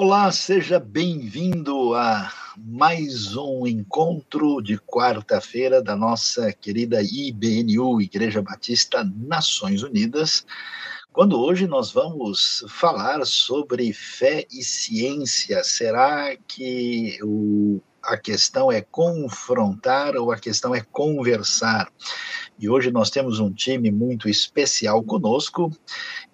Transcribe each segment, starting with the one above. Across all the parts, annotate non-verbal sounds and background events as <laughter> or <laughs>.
Olá, seja bem-vindo a mais um encontro de quarta-feira da nossa querida IBNU, Igreja Batista Nações Unidas, quando hoje nós vamos falar sobre fé e ciência. Será que o, a questão é confrontar ou a questão é conversar? E hoje nós temos um time muito especial conosco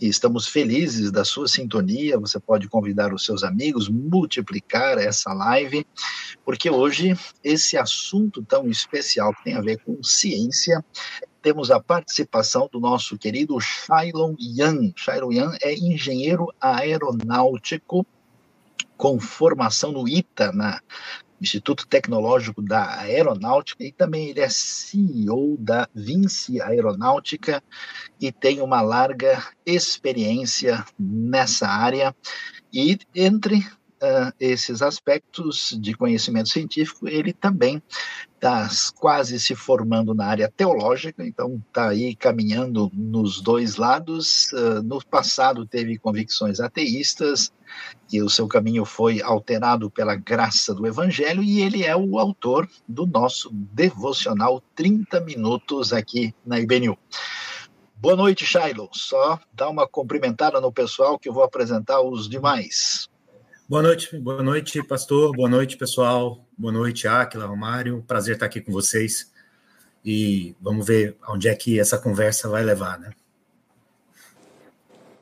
e estamos felizes da sua sintonia. Você pode convidar os seus amigos, multiplicar essa live, porque hoje esse assunto tão especial que tem a ver com ciência temos a participação do nosso querido Shailon Yan. Shailon Yan é engenheiro aeronáutico com formação no ITA, na Instituto Tecnológico da Aeronáutica, e também ele é CEO da Vinci Aeronáutica e tem uma larga experiência nessa área. E entre uh, esses aspectos de conhecimento científico, ele também está quase se formando na área teológica, então está aí caminhando nos dois lados. Uh, no passado teve convicções ateístas, e o seu caminho foi alterado pela graça do Evangelho, e ele é o autor do nosso devocional 30 Minutos aqui na IBNU. Boa noite, Shiloh. Só dá uma cumprimentada no pessoal que eu vou apresentar os demais. Boa noite, boa noite, pastor. Boa noite, pessoal. Boa noite, Aquila, Romário. Prazer estar aqui com vocês. E vamos ver onde é que essa conversa vai levar, né?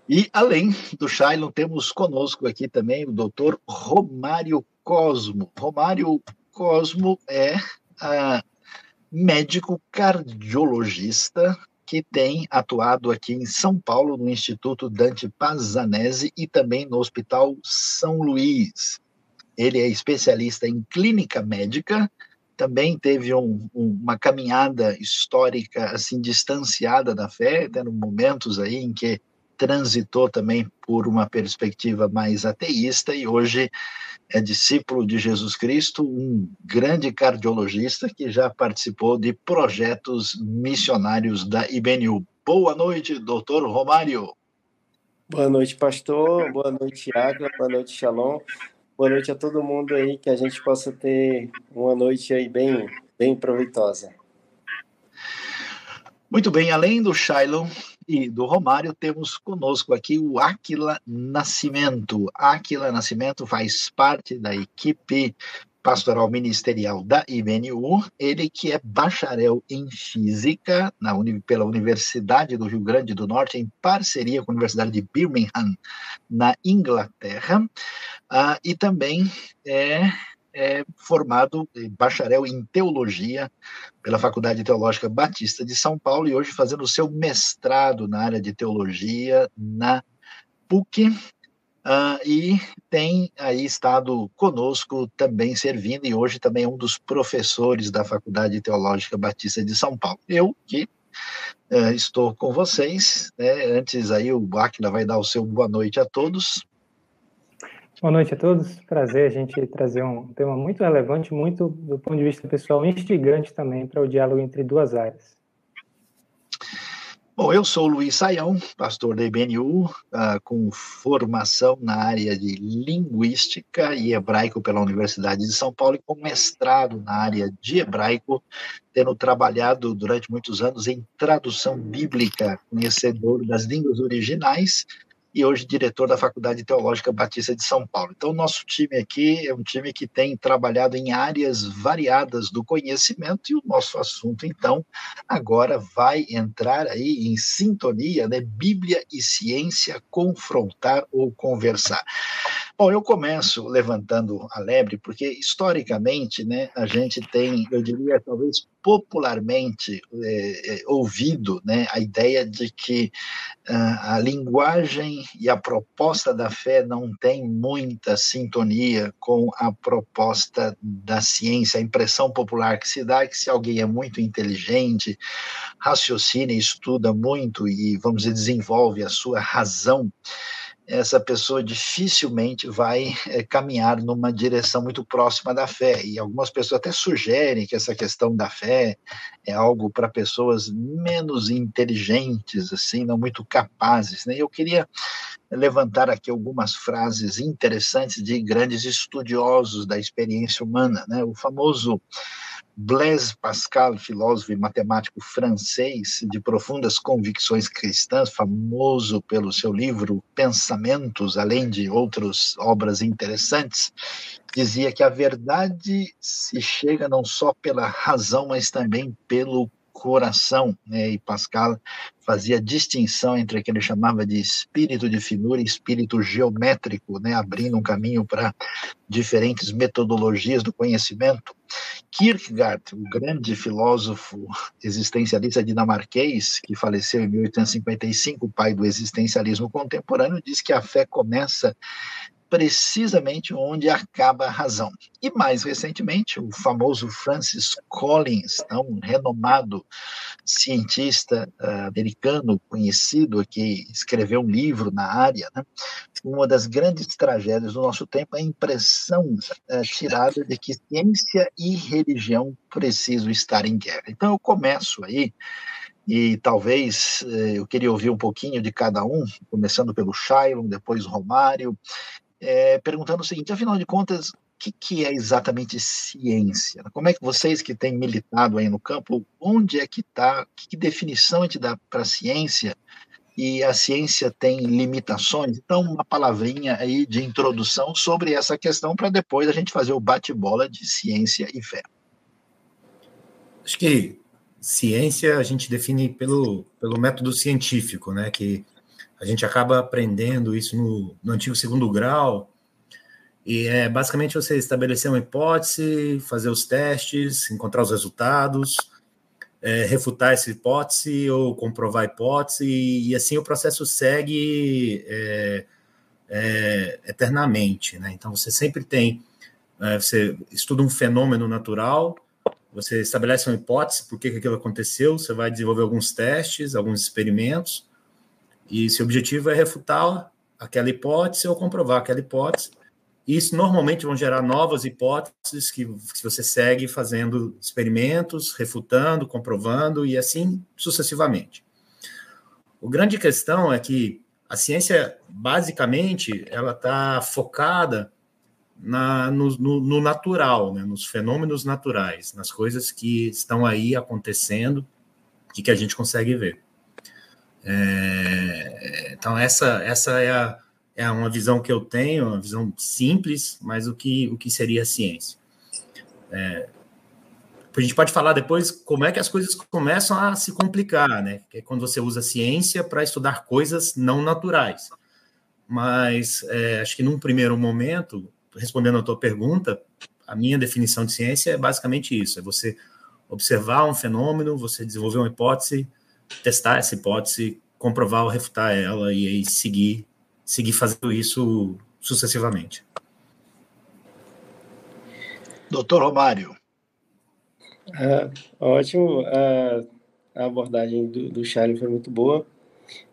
E além do Shailon, temos conosco aqui também o doutor Romário Cosmo. Romário Cosmo é uh, médico cardiologista, que tem atuado aqui em São Paulo, no Instituto Dante Pazanese e também no Hospital São Luís. Ele é especialista em clínica médica, também teve um, um, uma caminhada histórica assim distanciada da fé, tendo momentos aí em que transitou também por uma perspectiva mais ateísta e hoje é discípulo de Jesus Cristo, um grande cardiologista que já participou de projetos missionários da IBNU. Boa noite, doutor Romário. Boa noite, pastor. Boa noite, Água. Boa noite, Shalom. Boa noite a todo mundo aí, que a gente possa ter uma noite aí bem, bem proveitosa. Muito bem, além do Shiloh, e do Romário, temos conosco aqui o Aquila Nascimento. Aquila Nascimento faz parte da equipe pastoral ministerial da IBNU, ele que é bacharel em física na, pela Universidade do Rio Grande do Norte, em parceria com a Universidade de Birmingham, na Inglaterra, uh, e também é é formado bacharel em teologia pela Faculdade Teológica Batista de São Paulo e hoje fazendo o seu mestrado na área de teologia na PUC. Uh, e tem aí estado conosco também servindo, e hoje também é um dos professores da Faculdade Teológica Batista de São Paulo. Eu que uh, estou com vocês, né, antes aí o Aquila vai dar o seu boa noite a todos, Boa noite a todos. Prazer a gente trazer um tema muito relevante, muito do ponto de vista pessoal, instigante também para o diálogo entre duas áreas. Bom, eu sou Luiz Saião, pastor da IBNU, uh, com formação na área de linguística e hebraico pela Universidade de São Paulo e com mestrado na área de hebraico, tendo trabalhado durante muitos anos em tradução bíblica, conhecedor das línguas originais, e hoje diretor da Faculdade Teológica Batista de São Paulo. Então, nosso time aqui é um time que tem trabalhado em áreas variadas do conhecimento e o nosso assunto, então, agora vai entrar aí em sintonia, né? Bíblia e ciência confrontar ou conversar. Bom, eu começo levantando a lebre, porque historicamente, né, a gente tem, eu diria, talvez popularmente é, é, ouvido, né, a ideia de que uh, a linguagem e a proposta da fé não tem muita sintonia com a proposta da ciência. A impressão popular que se dá é que se alguém é muito inteligente, raciocina, estuda muito e, vamos dizer, desenvolve a sua razão, essa pessoa dificilmente vai é, caminhar numa direção muito próxima da fé. E algumas pessoas até sugerem que essa questão da fé é algo para pessoas menos inteligentes, assim, não muito capazes. Né? Eu queria levantar aqui algumas frases interessantes de grandes estudiosos da experiência humana. Né? O famoso Blaise Pascal, filósofo e matemático francês de profundas convicções cristãs, famoso pelo seu livro Pensamentos, além de outras obras interessantes, dizia que a verdade se chega não só pela razão, mas também pelo coração, né? e Pascal fazia distinção entre o que ele chamava de espírito de finura e espírito geométrico, né? abrindo um caminho para diferentes metodologias do conhecimento. Kierkegaard, o grande filósofo existencialista dinamarquês, que faleceu em 1855, pai do existencialismo contemporâneo, diz que a fé começa precisamente onde acaba a razão. E mais recentemente, o famoso Francis Collins, um renomado cientista uh, americano conhecido que escreveu um livro na área, né? uma das grandes tragédias do nosso tempo é a impressão uh, tirada de que ciência e religião precisam estar em guerra. Então eu começo aí e talvez eh, eu queria ouvir um pouquinho de cada um, começando pelo Shailon, depois Romário, é, perguntando o seguinte: afinal de contas, o que, que, é exatamente ciência? Como é que vocês que têm militado aí no campo, onde é que está, que, definição a gente dá para ciência? E a ciência tem limitações? Então, uma palavrinha aí de introdução sobre essa questão para depois a gente fazer o bate-bola de ciência e fé. Acho que ciência a gente define pelo, pelo método científico, né? Que a gente acaba aprendendo isso no, no antigo segundo grau, e é basicamente você estabelecer uma hipótese, fazer os testes, encontrar os resultados, é, refutar essa hipótese ou comprovar a hipótese, e, e assim o processo segue é, é, eternamente. Né? Então você sempre tem, é, você estuda um fenômeno natural, você estabelece uma hipótese, por que, que aquilo aconteceu, você vai desenvolver alguns testes, alguns experimentos, e se o objetivo é refutar aquela hipótese ou comprovar aquela hipótese. Isso normalmente vão gerar novas hipóteses que, que você segue fazendo experimentos, refutando, comprovando e assim sucessivamente. O grande questão é que a ciência, basicamente, ela está focada na, no, no, no, natural, né, nos fenômenos naturais, nas coisas que estão aí acontecendo e que a gente consegue ver. É, então, essa, essa é, a, é uma visão que eu tenho, uma visão simples, mas o que, o que seria a ciência. É, a gente pode falar depois como é que as coisas começam a se complicar, né? Que é quando você usa ciência para estudar coisas não naturais. Mas é, acho que num primeiro momento, respondendo a tua pergunta, a minha definição de ciência é basicamente isso: é você observar um fenômeno, você desenvolver uma hipótese, testar essa hipótese, comprovar ou refutar ela e aí seguir, seguir fazendo isso sucessivamente. Doutor Romário. Ah, ótimo. Ah, a abordagem do, do Charlie foi muito boa.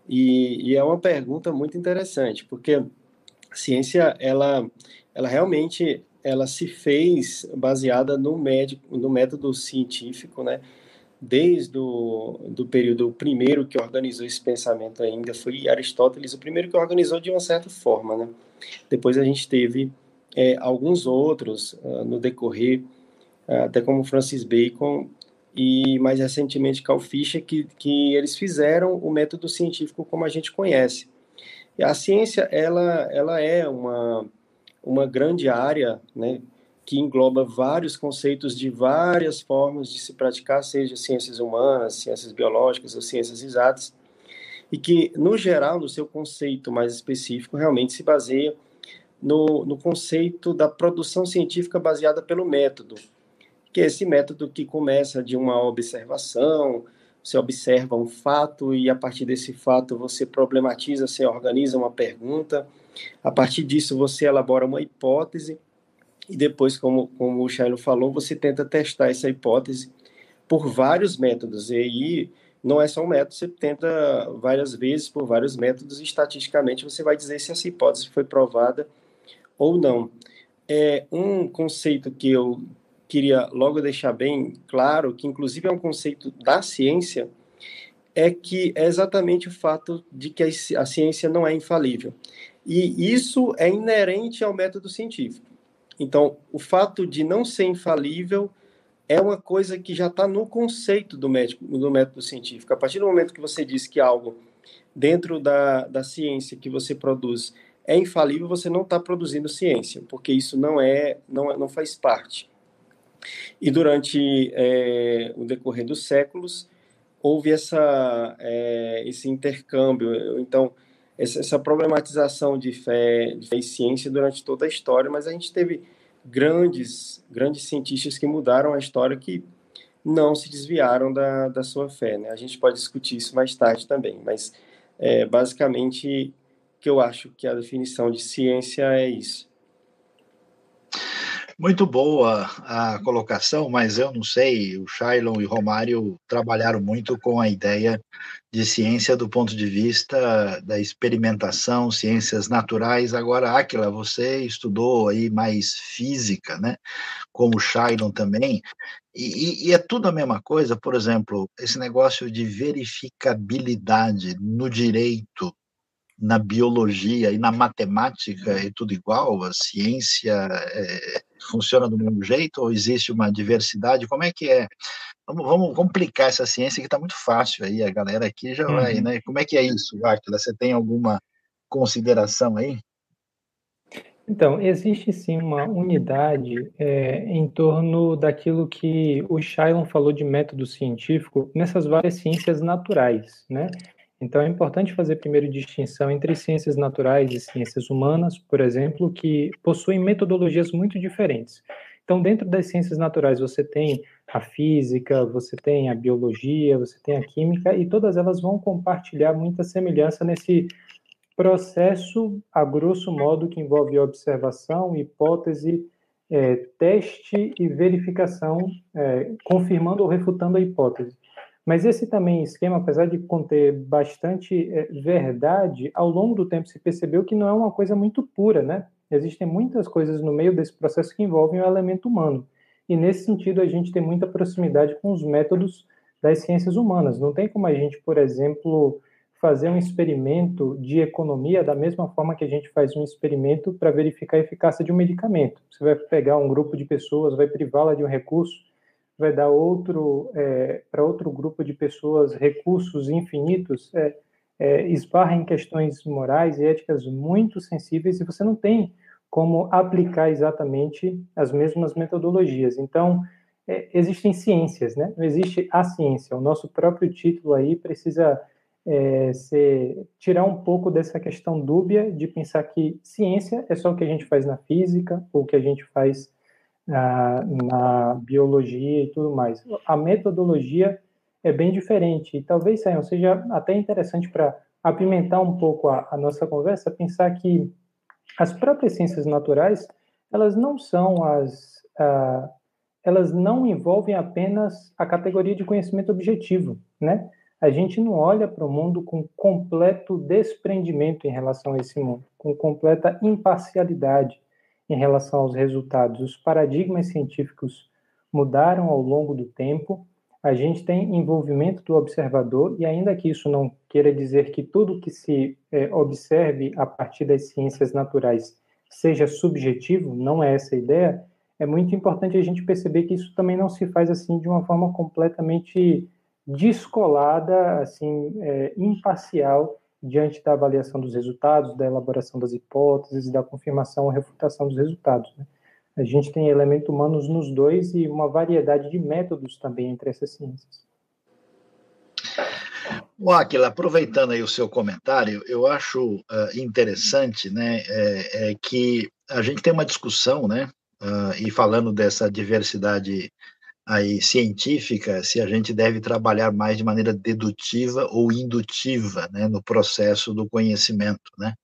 E, e, é uma pergunta muito interessante, porque a ciência, ela, ela realmente ela se fez baseada no, médico, no método científico, né? Desde o do período primeiro que organizou esse pensamento ainda foi Aristóteles, o primeiro que organizou de uma certa forma, né? Depois a gente teve é, alguns outros uh, no decorrer, uh, até como Francis Bacon e mais recentemente Carl Fischer, que, que eles fizeram o método científico como a gente conhece. E a ciência, ela, ela é uma, uma grande área, né? Que engloba vários conceitos de várias formas de se praticar, seja ciências humanas, ciências biológicas ou ciências exatas, e que, no geral, no seu conceito mais específico, realmente se baseia no, no conceito da produção científica baseada pelo método, que é esse método que começa de uma observação, você observa um fato e a partir desse fato você problematiza, você organiza uma pergunta, a partir disso você elabora uma hipótese e depois, como, como o Shailo falou, você tenta testar essa hipótese por vários métodos. E aí não é só um método, você tenta várias vezes por vários métodos e estatisticamente você vai dizer se essa hipótese foi provada ou não. É um conceito que eu queria logo deixar bem claro, que inclusive é um conceito da ciência, é que é exatamente o fato de que a ciência não é infalível. E isso é inerente ao método científico. Então, o fato de não ser infalível é uma coisa que já está no conceito do, médico, do método científico. A partir do momento que você diz que algo dentro da, da ciência que você produz é infalível, você não está produzindo ciência, porque isso não é, não, não faz parte. E durante é, o decorrer dos séculos, houve essa, é, esse intercâmbio. Então, essa, problematização de fé, de fé e ciência durante toda a história, mas a gente teve grandes, grandes cientistas que mudaram a história que não se desviaram da, da sua fé. Né? A gente pode discutir isso mais tarde também, mas é, basicamente que eu acho que a definição de ciência é isso. Muito boa a colocação, mas eu não sei, o Shailon e o Romário trabalharam muito com a ideia de ciência do ponto de vista da experimentação, ciências naturais. Agora, Aquila, você estudou aí mais física, né? Como o Shailon também, e, e, é tudo a mesma coisa, por exemplo, esse negócio de verificabilidade no direito, na biologia e na matemática é tudo igual? A ciência é, funciona do mesmo jeito ou existe uma diversidade? Como é que é? Vamos, vamos complicar essa ciência que está muito fácil aí, a galera aqui já uhum. vai, né? Como é que é isso, Átila? Você tem alguma consideração aí? Então, existe sim uma unidade é, em torno daquilo que o Shailon falou de método científico nessas várias ciências naturais, né? Então, é importante fazer primeiro distinção entre ciências naturais e ciências humanas, por exemplo, que possuem metodologias muito diferentes. Então, dentro das ciências naturais, você tem a física, você tem a biologia, você tem a química, e todas elas vão compartilhar muita semelhança nesse processo, a grosso modo, que envolve observação, hipótese, é, teste e verificação, é, confirmando ou refutando a hipótese. Mas esse também esquema, apesar de conter bastante é, verdade, ao longo do tempo se percebeu que não é uma coisa muito pura, né? Existem muitas coisas no meio desse processo que envolvem o elemento humano. E nesse sentido, a gente tem muita proximidade com os métodos das ciências humanas. Não tem como a gente, por exemplo, fazer um experimento de economia da mesma forma que a gente faz um experimento para verificar a eficácia de um medicamento. Você vai pegar um grupo de pessoas, vai privá-la de um recurso vai dar outro é, para outro grupo de pessoas recursos infinitos, é, é, esbarra em questões morais e éticas muito sensíveis e você não tem como aplicar exatamente as mesmas metodologias. Então, é, existem ciências, né? Não existe a ciência. O nosso próprio título aí precisa é, ser, tirar um pouco dessa questão dúbia de pensar que ciência é só o que a gente faz na física ou o que a gente faz na, biologia e tudo mais. A metodologia é bem diferente e talvez seja até interessante para apimentar um pouco a, a, nossa conversa, pensar que as próprias ciências naturais elas não são as uh, elas não envolvem apenas a categoria de conhecimento objetivo, né? A gente não olha para o mundo com completo desprendimento em relação a esse mundo, com completa imparcialidade em relação aos resultados. Os paradigmas científicos mudaram ao longo do tempo. A gente tem envolvimento do observador, e ainda que isso não queira dizer que tudo que se é, observe a partir das ciências naturais seja subjetivo, não é essa a ideia, é muito importante a gente perceber que isso também não se faz assim de uma forma completamente descolada, assim, é, imparcial diante da avaliação dos resultados, da elaboração das hipóteses, da confirmação ou refutação dos resultados. Né? A gente tem elementos humanos nos dois e uma variedade de métodos também entre essas ciências. O Aquila, aproveitando aí o seu comentário, eu acho uh, interessante, né, é, é, que a gente tem uma discussão, né, uh, e falando dessa diversidade aí científica se a gente deve trabalhar mais de maneira dedutiva ou indutiva né, no processo do conhecimento, né?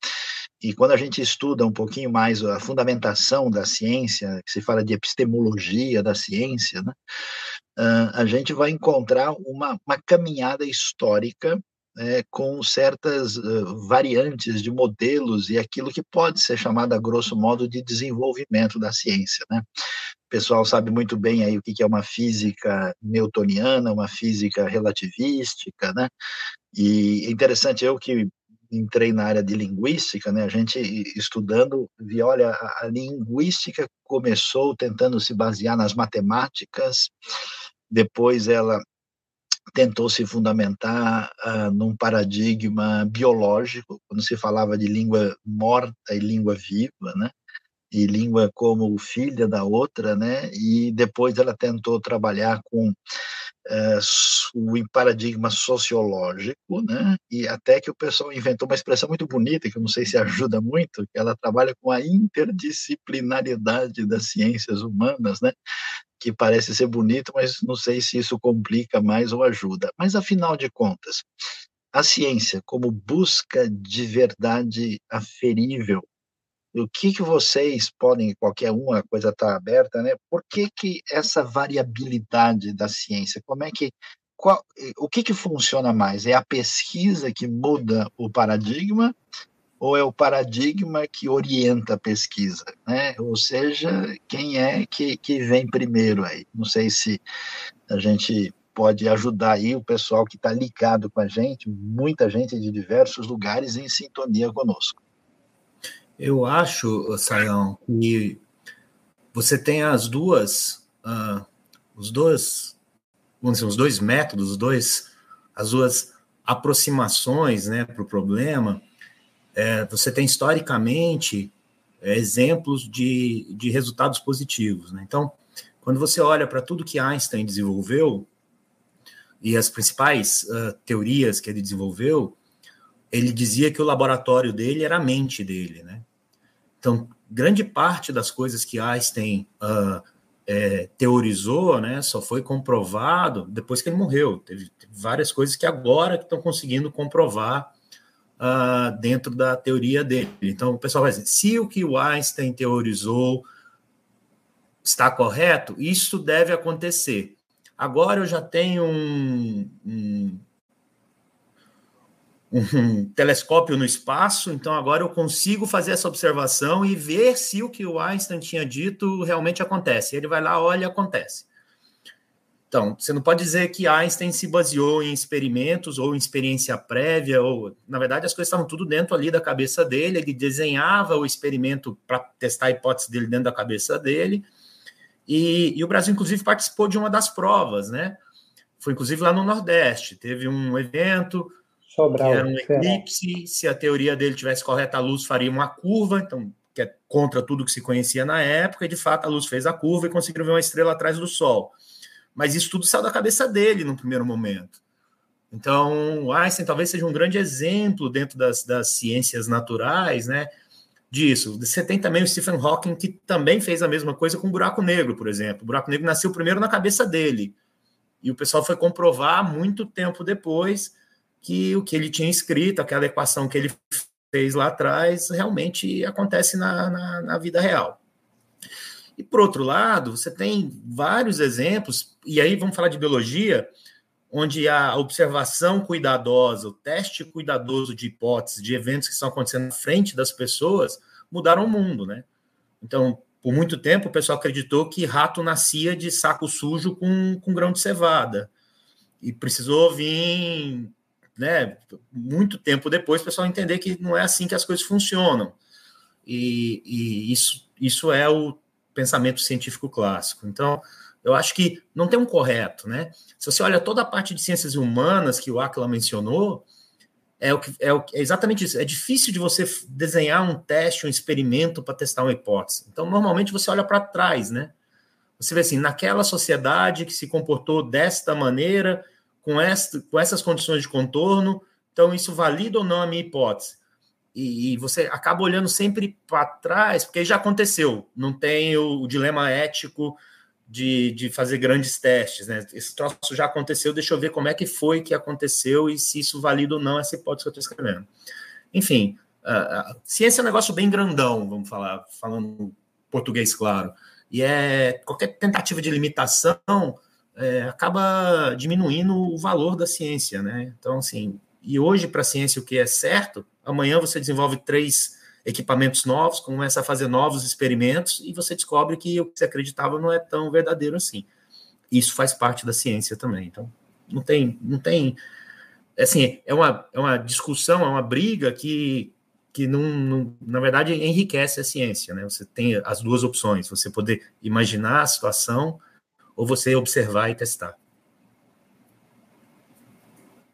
E quando a gente estuda um pouquinho mais a fundamentação da ciência, que se fala de epistemologia da ciência, né, a gente vai encontrar uma, uma caminhada histórica é, com certas uh, variantes de modelos e aquilo que pode ser chamado, a grosso modo, de desenvolvimento da ciência. Né? Pessoal sabe muito bem aí o que é uma física newtoniana, uma física relativística, né? E é interessante, eu que entrei na área de linguística, né? A gente estudando, vi, olha, a, linguística começou tentando se basear nas matemáticas, depois ela tentou se fundamentar uh, num paradigma biológico, quando se falava de língua morta e língua viva, né? E língua como filha da outra, né? E depois ela tentou trabalhar com uh, o paradigma sociológico, né? E até que o pessoal inventou uma expressão muito bonita, que eu não sei se ajuda muito, que ela trabalha com a interdisciplinariedade das ciências humanas, né? que parece ser bonito, mas não sei se isso complica mais ou ajuda. Mas, afinal de contas, a ciência como busca de verdade aferível, o que, que vocês podem, qualquer um, a coisa está aberta, né? Por que, que essa variabilidade da ciência? Como é que qual, o que, que funciona mais? É a pesquisa que muda o paradigma ou é o paradigma que orienta a pesquisa, né? Ou seja, quem é que, que vem primeiro aí? Não sei se a gente pode ajudar aí o pessoal que está ligado com a gente, muita gente de diversos lugares em sintonia conosco. Eu acho, Sayão, que você tem as duas, uh, os dois, vamos dizer, os dois métodos, os dois, as duas aproximações, né, para o problema é, você tem historicamente é, exemplos de, de resultados positivos. Né? Então, quando você olha para tudo que Einstein desenvolveu e as principais uh, teorias que ele desenvolveu, ele dizia que o laboratório dele era a mente dele, né? Então, grande parte das coisas que Einstein uh, é, teorizou, né, só foi comprovado depois que ele morreu. Teve, teve várias coisas que agora estão conseguindo comprovar uh, dentro da teoria dele. Então, o pessoal vai dizer, se o que o Einstein teorizou está correto, isso deve acontecer. Agora eu já tenho um, um, um telescópio no espaço, então agora eu consigo fazer essa observação e ver se o que o Einstein tinha dito realmente acontece. Ele vai lá, olha e acontece. Então, você não pode dizer que Einstein se baseou em experimentos ou em experiência prévia, ou na verdade as coisas estavam tudo dentro ali da cabeça dele, ele desenhava o experimento para testar a hipótese dele dentro da cabeça dele. E, e, o Brasil, inclusive, participou de uma das provas, né? Foi inclusive lá no Nordeste, teve um evento Sobral, que era um eclipse, se a teoria dele tivesse correta, a luz faria uma curva, então que é contra tudo que se conhecia na época, e de fato a luz fez a curva e conseguiram ver uma estrela atrás do Sol. Mas isso tudo saiu da cabeça dele no primeiro momento. Então, Einstein talvez seja um grande exemplo dentro das, das ciências naturais, né? Disso. Você tem também o Stephen Hawking, que também fez a mesma coisa com o buraco negro, por exemplo. O buraco negro nasceu primeiro na cabeça dele. E o pessoal foi comprovar muito tempo depois que o que ele tinha escrito, aquela equação que ele fez lá atrás, realmente acontece na, na, na vida real. E por outro lado, você tem vários exemplos, e aí vamos falar de biologia, onde a observação cuidadosa, o teste cuidadoso de hipóteses, de eventos que estão acontecendo na frente das pessoas, mudaram o mundo, né? Então, por muito tempo, o pessoal acreditou que rato nascia de saco sujo com, com grão de cevada. E precisou vir, né, muito tempo depois, o pessoal entender que não é assim que as coisas funcionam. E, e isso, isso é o pensamento científico clássico. Então, eu acho que não tem um correto, né? Se você olha toda a parte de ciências humanas que o Aquila mencionou, é, o que, é, o, é exatamente isso. É difícil de você desenhar um teste, um experimento para testar uma hipótese. Então, normalmente você olha para trás, né? Você vê assim, naquela sociedade que se comportou desta maneira, com, esta, com essas condições de contorno, então isso valida ou não a minha hipótese? e, e você acaba olhando sempre para trás, porque já aconteceu, não tem o, o dilema ético de, de, fazer grandes testes, né? Esse troço já aconteceu, deixa eu ver como é que foi que aconteceu e se isso valida ou não essa hipótese que eu estou escrevendo. Enfim, ciência é um negócio bem grandão, vamos falar, falando português claro. E é qualquer tentativa de limitação é, acaba diminuindo o valor da ciência, né? Então, assim, e hoje para a ciência o que é certo amanhã você desenvolve três equipamentos novos, começa a fazer novos experimentos e você descobre que o que você acreditava não é tão verdadeiro assim. Isso faz parte da ciência também. Então, não tem, não tem, assim, é uma, é uma discussão, é uma briga que que não, não, na verdade enriquece a ciência, né? Você tem as duas opções, você poder imaginar a situação ou você observar e testar.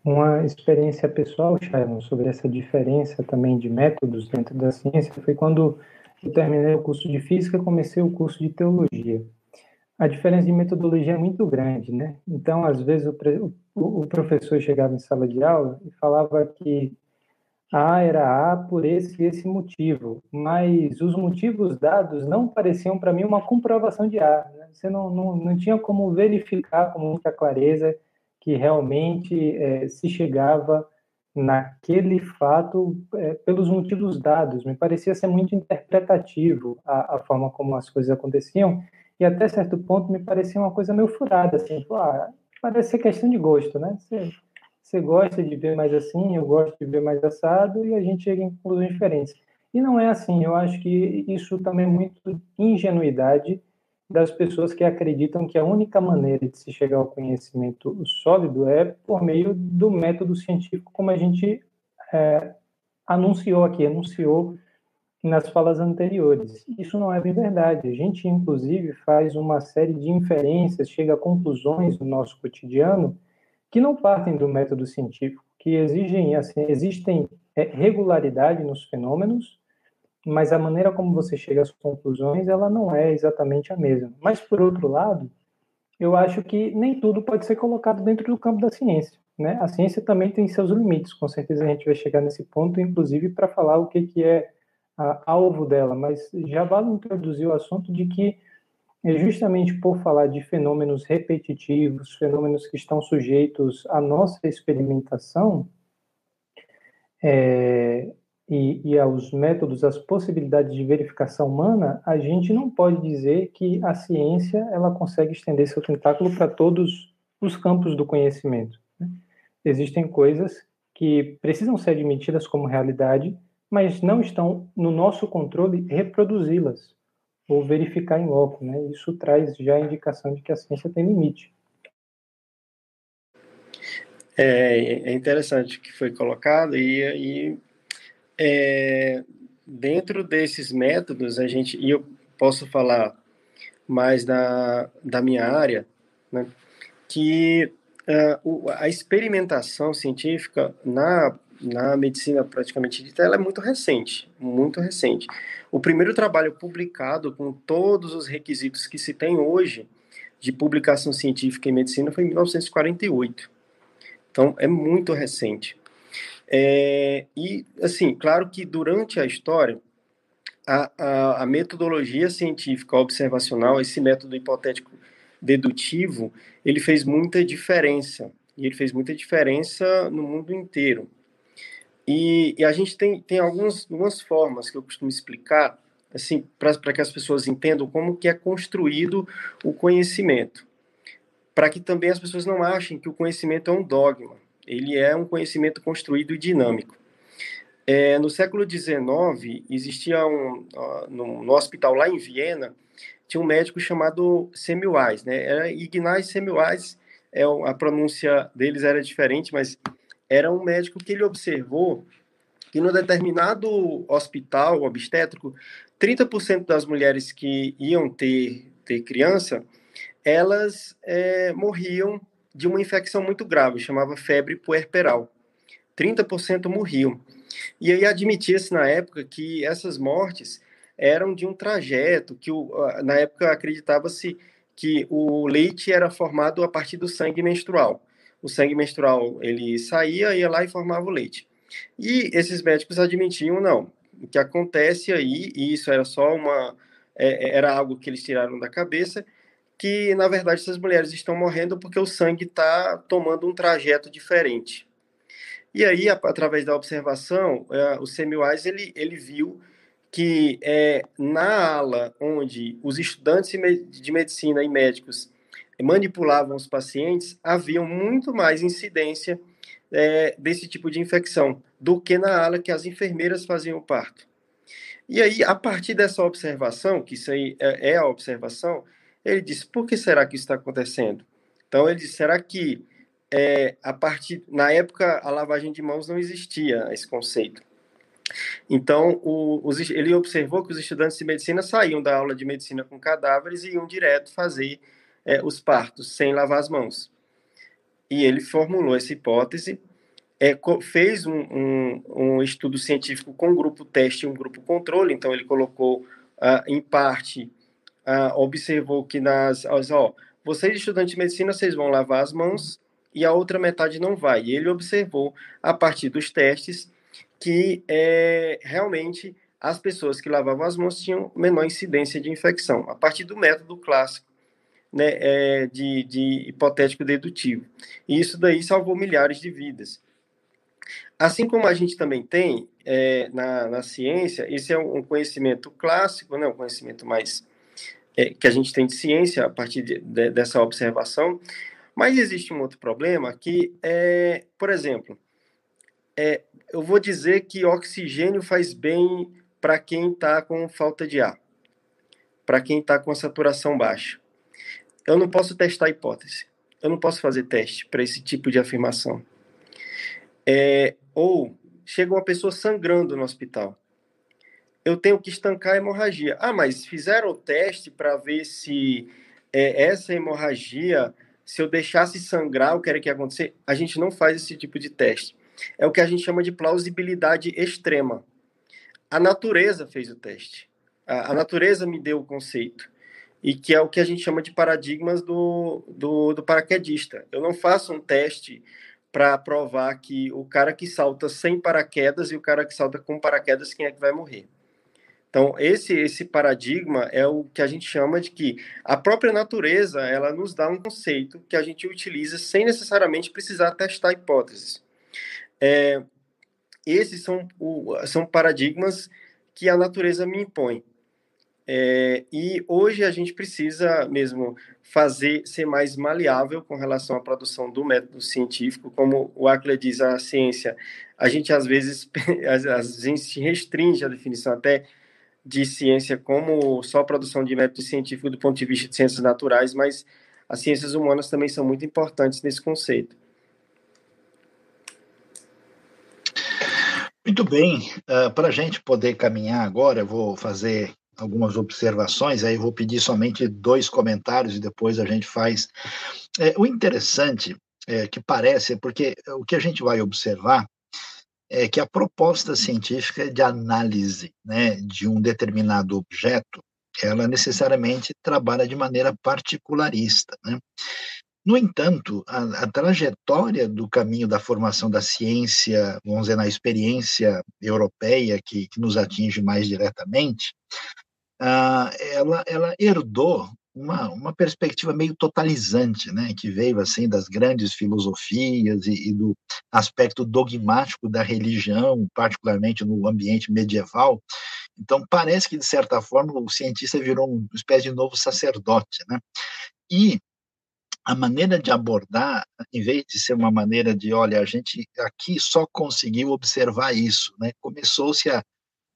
Uma experiência pessoal, Sharon, sobre essa diferença também de métodos dentro da ciência foi quando eu terminei o curso de física e comecei o curso de teologia. A diferença de metodologia é muito grande, né? Então, às vezes, o, o, o professor chegava em sala de aula e falava que a era A por esse esse motivo, mas os motivos dados não pareciam para mim uma comprovação de A. Né? Você não, não, não tinha como verificar com muita clareza que realmente é, se chegava naquele fato é, pelos motivos dados. Me parecia ser muito interpretativo a, a, forma como as coisas aconteciam e até certo ponto me parecia uma coisa meio furada, assim, ah, parece ser questão de gosto, né? Você, você gosta de ver mais assim, eu gosto de ver mais assado, e a gente chega em conclusões diferentes. E não é assim, eu acho que isso também é muito ingenuidade das pessoas que acreditam que a única maneira de se chegar ao conhecimento sólido é por meio do método científico, como a gente é, anunciou aqui, anunciou nas falas anteriores. Isso não é bem verdade. A gente, inclusive, faz uma série de inferências, chega a conclusões no nosso cotidiano que não partem do método científico, que exigem, assim, existem é, regularidade nos fenômenos, mas a maneira como você chega às conclusões, ela não é exatamente a mesma. Mas, por outro lado, eu acho que nem tudo pode ser colocado dentro do campo da ciência. Né? A ciência também tem seus limites, com certeza a gente vai chegar nesse ponto, inclusive para falar o que, que é alvo dela, mas já vale introduzir o assunto de que é justamente por falar de fenômenos repetitivos, fenômenos que estão sujeitos à nossa experimentação é, e, e, aos métodos, às possibilidades de verificação humana, a gente não pode dizer que a ciência ela consegue estender seu tentáculo para todos os campos do conhecimento. Né? Existem coisas que precisam ser admitidas como realidade, mas não estão no nosso controle reproduzi-las ou verificar em loco, né? Isso traz já a indicação de que a ciência tem limite. É, é interessante o que foi colocado e, e é, dentro desses métodos a gente e eu posso falar mais da, da minha área, né? Que uh, a experimentação científica na na medicina praticamente dita, ela é muito recente, muito recente. O primeiro trabalho publicado com todos os requisitos que se tem hoje de publicação científica em medicina foi em 1948. Então, é muito recente. É, e, assim, claro que durante a história, a, a, a metodologia científica observacional, esse método hipotético dedutivo, ele fez muita diferença. E ele fez muita diferença no mundo inteiro. E, e a gente tem, tem algumas, algumas formas que eu costumo explicar, assim, para que as pessoas entendam como que é construído o conhecimento. Para que também as pessoas não achem que o conhecimento é um dogma. Ele é um conhecimento construído e dinâmico. É, no século XIX, existia um, no, no, hospital lá em Viena, tinha um médico chamado Semmelweis, né? Era Ignaz Semmelweis, é, a pronúncia deles era diferente, mas era um médico que ele observou que no determinado hospital obstétrico, 30% das mulheres que iam ter, ter criança, elas é, morriam de uma infecção muito grave, chamava febre puerperal. 30% morriam. E aí admitia-se na época que essas mortes eram de um trajeto, que o, na época acreditava-se que o leite era formado a partir do sangue menstrual o sangue menstrual ele saía, ia lá e formava o leite. E esses médicos admitiam, não, o que acontece aí, e isso era só uma, é, é, era algo que eles tiraram da cabeça, que na verdade essas mulheres estão morrendo porque o sangue está tomando um trajeto diferente. E aí, através da observação, é, o Semmelweis ele, ele viu que é, na ala onde os estudantes de medicina e médicos manipulavam os pacientes, havia muito mais incidência é, desse tipo de infecção do que na ala que as enfermeiras faziam o parto. E aí, a partir dessa observação, que isso aí é, é a observação, ele disse: por que será que isso está acontecendo? Então, ele disse: será que é, a partir na época a lavagem de mãos não existia esse conceito? Então, o, os, ele observou que os estudantes de medicina saíam da aula de medicina com cadáveres e iam direto fazer é, os partos sem lavar as mãos. E ele formulou essa hipótese, é, fez um, um, um, estudo científico com um grupo teste e um grupo controle. Então, ele colocou, ah, em parte, ah, observou que nas. Ó, vocês, estudantes de medicina, vocês vão lavar as mãos e a outra metade não vai. E ele observou, a partir dos testes, que é, realmente as pessoas que lavavam as mãos tinham menor incidência de infecção, a partir do método clássico né, é, de, de hipotético dedutivo. E isso daí salvou milhares de vidas. Assim como a gente também tem é, na, na ciência, esse é um conhecimento clássico, né, um conhecimento mais é, que a gente tem de ciência a partir de, de, dessa observação, mas existe um outro problema que é, por exemplo, é, eu vou dizer que oxigênio faz bem para quem está com falta de ar, para quem está com saturação baixa. Eu não posso testar a hipótese, eu não posso fazer teste para esse tipo de afirmação. É, ou chega uma pessoa sangrando no hospital eu tenho que estancar a hemorragia. Ah, mas fizeram o teste para ver se é, essa hemorragia, se eu deixasse sangrar, o que era que ia acontecer? A gente não faz esse tipo de teste. É o que a gente chama de plausibilidade extrema. A natureza fez o teste. A, a natureza me deu o conceito. E que é o que a gente chama de paradigmas do, do, do paraquedista. Eu não faço um teste para provar que o cara que salta sem paraquedas e o cara que salta com paraquedas, quem é que vai morrer. Então, esse, esse paradigma é o que a gente chama de que a própria natureza, ela nos dá um conceito que a gente utiliza sem necessariamente precisar testar hipóteses. É, esses são, o, são paradigmas que a natureza me impõe. É, e hoje a gente precisa mesmo fazer ser mais maleável com relação à produção do método científico, como o Acla diz, a ciência, a gente às vezes, <laughs> às vezes restringe a definição até de ciência como só produção de método científico do ponto de vista de ciências naturais, mas as ciências humanas também são muito importantes nesse conceito. Muito bem, uh, para a gente poder caminhar agora, eu vou fazer algumas observações, aí vou pedir somente dois comentários e depois a gente faz. É, o interessante é, que parece, é porque o que a gente vai observar é que a proposta científica de análise né, de um determinado objeto, ela necessariamente trabalha de maneira particularista. Né? No entanto, a, a, trajetória do caminho da formação da ciência, vamos dizer, na experiência europeia que, que nos atinge mais diretamente, uh, ela, ela herdou uma, uma perspectiva meio totalizante, né, que veio assim das grandes filosofias e, e, do aspecto dogmático da religião, particularmente no ambiente medieval. Então parece que de certa forma o cientista virou uma espécie de novo sacerdote, né? E a maneira de abordar, em vez de ser uma maneira de, olha, a gente aqui só conseguiu observar isso, né? Começou-se a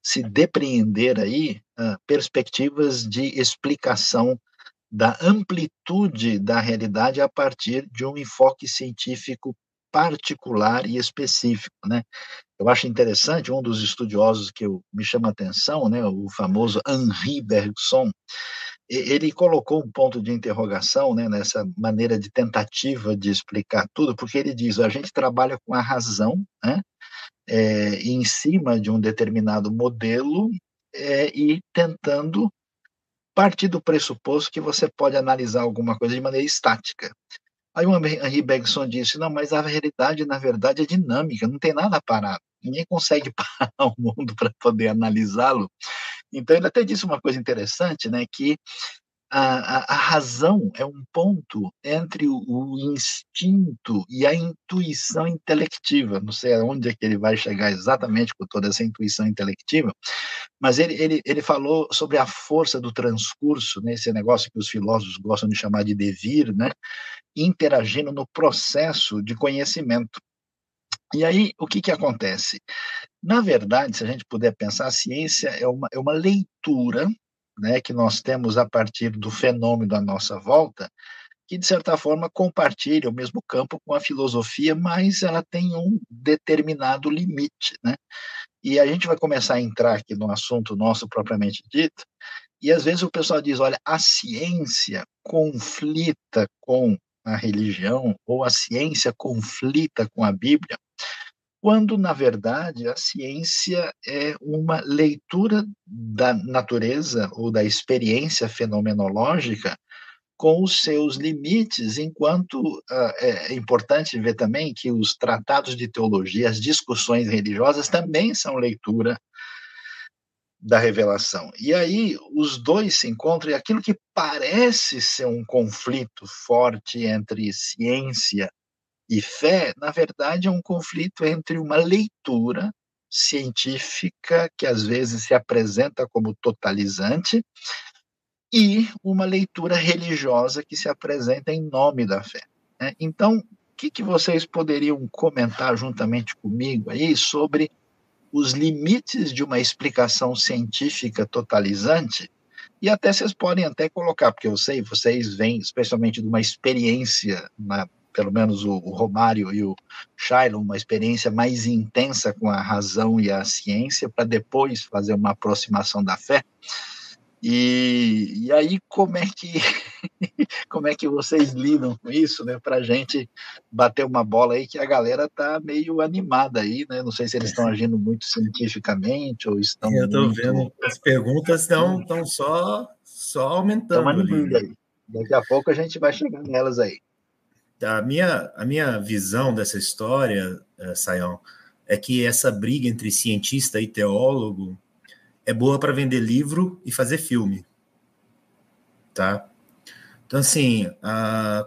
se depreender aí uh, perspectivas de explicação da amplitude da realidade a partir de um enfoque científico particular e específico, né? Eu acho interessante um dos estudiosos que eu, me chama a atenção, né, o famoso Henri Bergson, ele colocou um ponto de interrogação, né, nessa maneira de tentativa de explicar tudo, porque ele diz: a gente trabalha com a razão, né, é, em cima de um determinado modelo é, e tentando partir do pressuposto que você pode analisar alguma coisa de maneira estática. Aí o Henry Bergson disse, não, mas a realidade, na verdade, é dinâmica, não tem nada parado. Ninguém consegue <laughs> parar o mundo para poder analisá-lo. Então, ele até disse uma coisa interessante, né, que a, a, razão é um ponto entre o, o, instinto e a intuição intelectiva. Não sei aonde é que ele vai chegar exatamente com toda essa intuição intelectiva, mas ele, ele, ele falou sobre a força do transcurso, né, esse negócio que os filósofos gostam de chamar de devir, né, interagindo no processo de conhecimento. E aí, o que, que acontece? Na verdade, se a gente puder pensar, a ciência é uma, é uma leitura né, que nós temos a partir do fenômeno à nossa volta, que, de certa forma, compartilha o mesmo campo com a filosofia, mas ela tem um determinado limite. Né? E a gente vai começar a entrar aqui no assunto nosso propriamente dito, e às vezes o pessoal diz: olha, a ciência conflita com a religião, ou a ciência conflita com a Bíblia, quando, na verdade, a ciência é uma leitura da natureza ou da experiência fenomenológica com os seus limites, enquanto uh, é importante ver também que os tratados de teologia, as discussões religiosas também são leitura da revelação. E aí os dois se encontram e aquilo que parece ser um conflito forte entre ciência e fé, na verdade é um conflito entre uma leitura científica que às vezes se apresenta como totalizante e uma leitura religiosa que se apresenta em nome da fé. Né? Então, o que, que vocês poderiam comentar juntamente comigo aí sobre os limites de uma explicação científica totalizante? E até vocês podem até colocar, porque eu sei, vocês vêm especialmente de uma experiência, na, pelo menos o, o Romário e o Shiloh, uma experiência mais intensa com a razão e a ciência, para depois fazer uma aproximação da fé. E, e aí como é que <laughs> como é que vocês lidam com isso, né? Para a gente bater uma bola aí que a galera tá meio animada aí, né? Não sei se eles estão agindo muito cientificamente ou estão. Eu estou muito... vendo as perguntas estão estão só só aumentando. Aí. Daqui a pouco a gente vai chegar nelas aí. A minha, a minha visão dessa história, uh, Sayão, é que essa briga entre cientista e teólogo é boa para vender livro e fazer filme. Tá? Então, assim,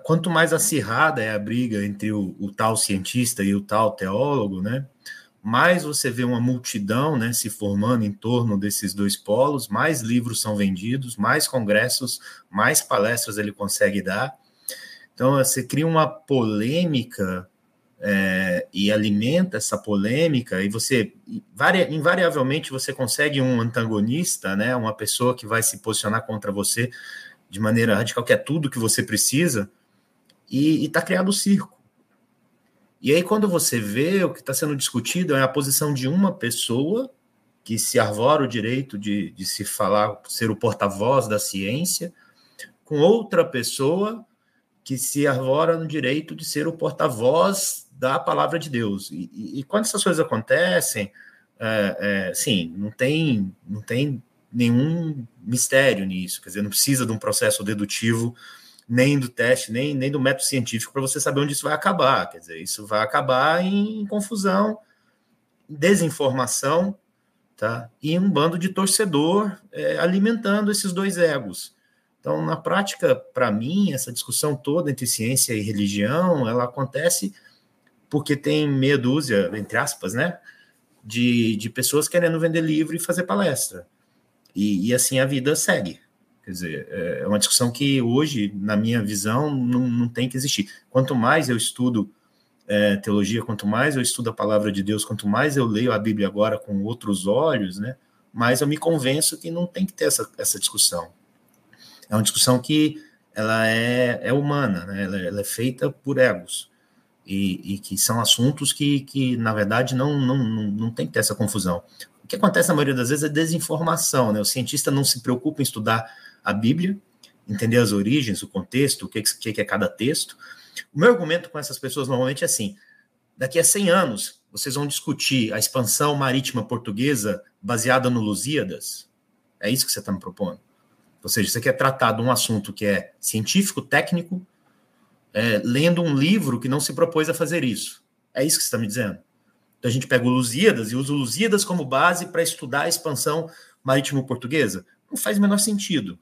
quanto mais acirrada é a briga entre o, o, tal cientista e o tal teólogo, né, mais você vê uma multidão né, se formando em torno desses dois polos, mais livros são vendidos, mais congressos, mais palestras ele consegue dar. Então, você cria uma polêmica é, e alimenta essa polêmica, e você, invariavelmente, você consegue um antagonista, né, uma pessoa que vai se posicionar contra você de maneira radical, que é tudo que você precisa, e está criado o circo. E aí, quando você vê o que está sendo discutido, é a posição de uma pessoa que se arvora o direito de, de se falar, ser o porta-voz da ciência, com outra pessoa que se arvora no direito de ser o porta-voz da palavra de Deus. E, e, e quando essas coisas acontecem, é, é, sim, não tem, não tem nenhum mistério nisso, quer dizer, não precisa de um processo dedutivo, nem do teste, nem, nem do método científico para você saber onde isso vai acabar. Quer dizer, isso vai acabar em confusão, desinformação, tá? E um bando de torcedor é, alimentando esses dois egos. Então, na prática, para mim, essa discussão toda entre ciência e religião, ela acontece porque tem meia dúzia, entre aspas, né, de, de pessoas querendo vender livro e fazer palestra. E, e assim a vida segue. Quer dizer, é uma discussão que hoje, na minha visão, não, não tem que existir. Quanto mais eu estudo é, teologia, quanto mais eu estudo a palavra de Deus, quanto mais eu leio a Bíblia agora com outros olhos, né, mais eu me convenço que não tem que ter essa, essa discussão. É uma discussão que ela é, é humana, né, ela, ela é feita por egos e, e, que são assuntos que, que na verdade, não, não, não, não tem que ter essa confusão. O que acontece na maioria das vezes é desinformação, né? O cientista não se preocupa em estudar a Bíblia, entender as origens, o contexto, o que, que é cada texto. O meu argumento com essas pessoas normalmente é assim: daqui a 100 anos, vocês vão discutir a expansão marítima portuguesa baseada no Lusíadas? É isso que você está me propondo? Ou seja, você quer tratar de um assunto que é científico, técnico, é, lendo um livro que não se propôs a fazer isso. É isso que você está me dizendo? Então a gente pega o Lusíadas e usa o Lusíadas como base para estudar a expansão marítimo-portuguesa. Não faz o menor sentido,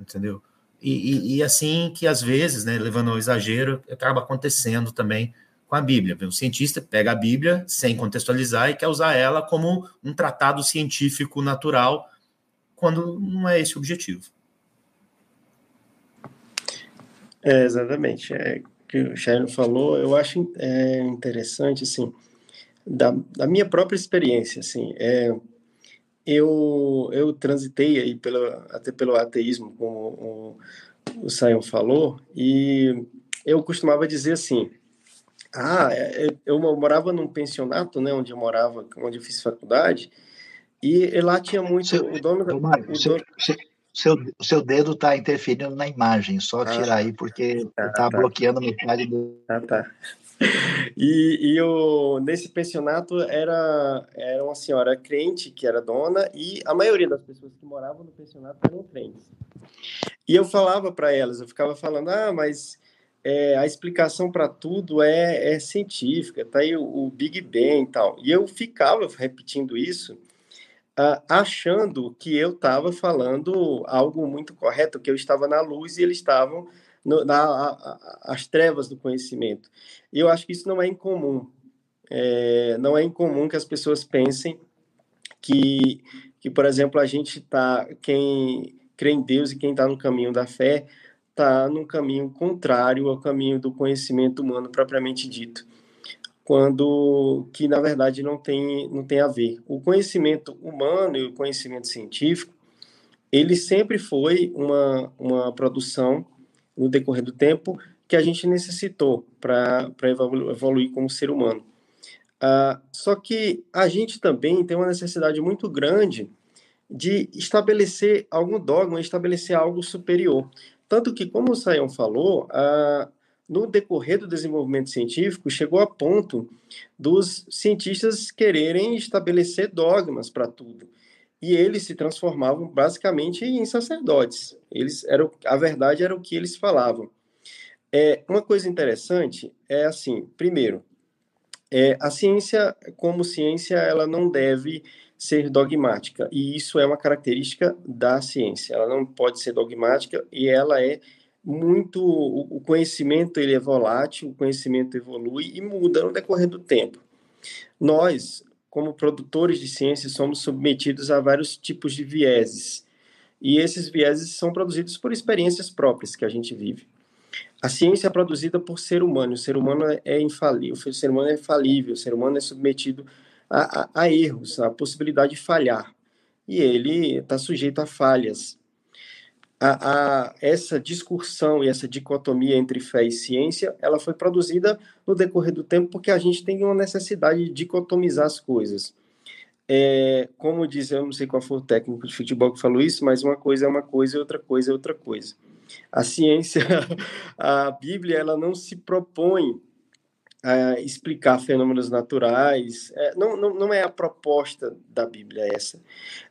entendeu? E, e, e, assim que às vezes, né, levando ao exagero, acaba acontecendo também com a Bíblia. O cientista pega a Bíblia sem contextualizar e quer usar ela como um tratado científico natural, quando não é esse o objetivo. É, exatamente. É, que o Sharon falou, eu acho é, interessante, assim, da, da minha própria experiência, assim, é, eu, eu transitei aí pelo, até pelo ateísmo, como o, o Sion falou, e eu costumava dizer assim, ah, é, é, eu morava num pensionato, né, onde eu morava, onde eu fiz faculdade, e lá tinha muito seu, o dono. Mário, o seu, seu, seu, seu dedo está interferindo na imagem, só ah, tirar aí, porque está tá, tá. bloqueando metade do... Ah, tá. E, e eu, nesse pensionato era, era uma senhora crente que era dona e a maioria das pessoas que moravam no pensionato eram crentes. E eu falava para elas, eu ficava falando, ah, mas é, a explicação para tudo é, é, científica, tá aí o, o, Big Bang e tal. E eu ficava repetindo isso, uh, achando que eu estava falando algo muito correto, que eu estava na luz e eles estavam no, na, a, a, as trevas do conhecimento. E eu acho que isso não é incomum. É, não é incomum que as pessoas pensem que, que por exemplo, a gente está, quem crê em Deus e quem está no caminho da fé, está no caminho contrário ao caminho do conhecimento humano propriamente dito, quando que na verdade não tem não tem a ver. O conhecimento humano e o conhecimento científico, ele sempre foi uma uma produção no decorrer do tempo que a gente necessitou para evoluir como ser humano. Uh, só que a gente também tem uma necessidade muito grande de estabelecer algum dogma, estabelecer algo superior. Tanto que, como o Sayão falou, uh, no decorrer do desenvolvimento científico, chegou a ponto dos cientistas quererem estabelecer dogmas para tudo. E eles se transformavam basicamente em sacerdotes. Eles eram, a verdade era o que eles falavam. É, uma coisa interessante é assim, primeiro, é, a ciência, como ciência, ela não deve ser dogmática, e isso é uma característica da ciência. Ela não pode ser dogmática e ela é muito o conhecimento ele é volátil, o conhecimento evolui e muda no decorrer do tempo. Nós, como produtores de ciência, somos submetidos a vários tipos de vieses. E esses vieses são produzidos por experiências próprias que a gente vive. A ciência é produzida por ser humano, o ser humano é infalível, o ser humano é falível, o ser humano é submetido a, a, a erros, a possibilidade de falhar. E ele está sujeito a falhas. A, a, essa discussão e essa dicotomia entre fé e ciência, ela foi produzida no decorrer do tempo porque a gente tem uma necessidade de dicotomizar as coisas. É, como diz, eu não sei qual foi o técnico de futebol que falou isso, mas uma coisa é uma coisa e outra coisa é outra coisa a ciência, <laughs> a Bíblia, ela não se propõe a explicar fenômenos naturais. É, não, não, não é a proposta da Bíblia essa.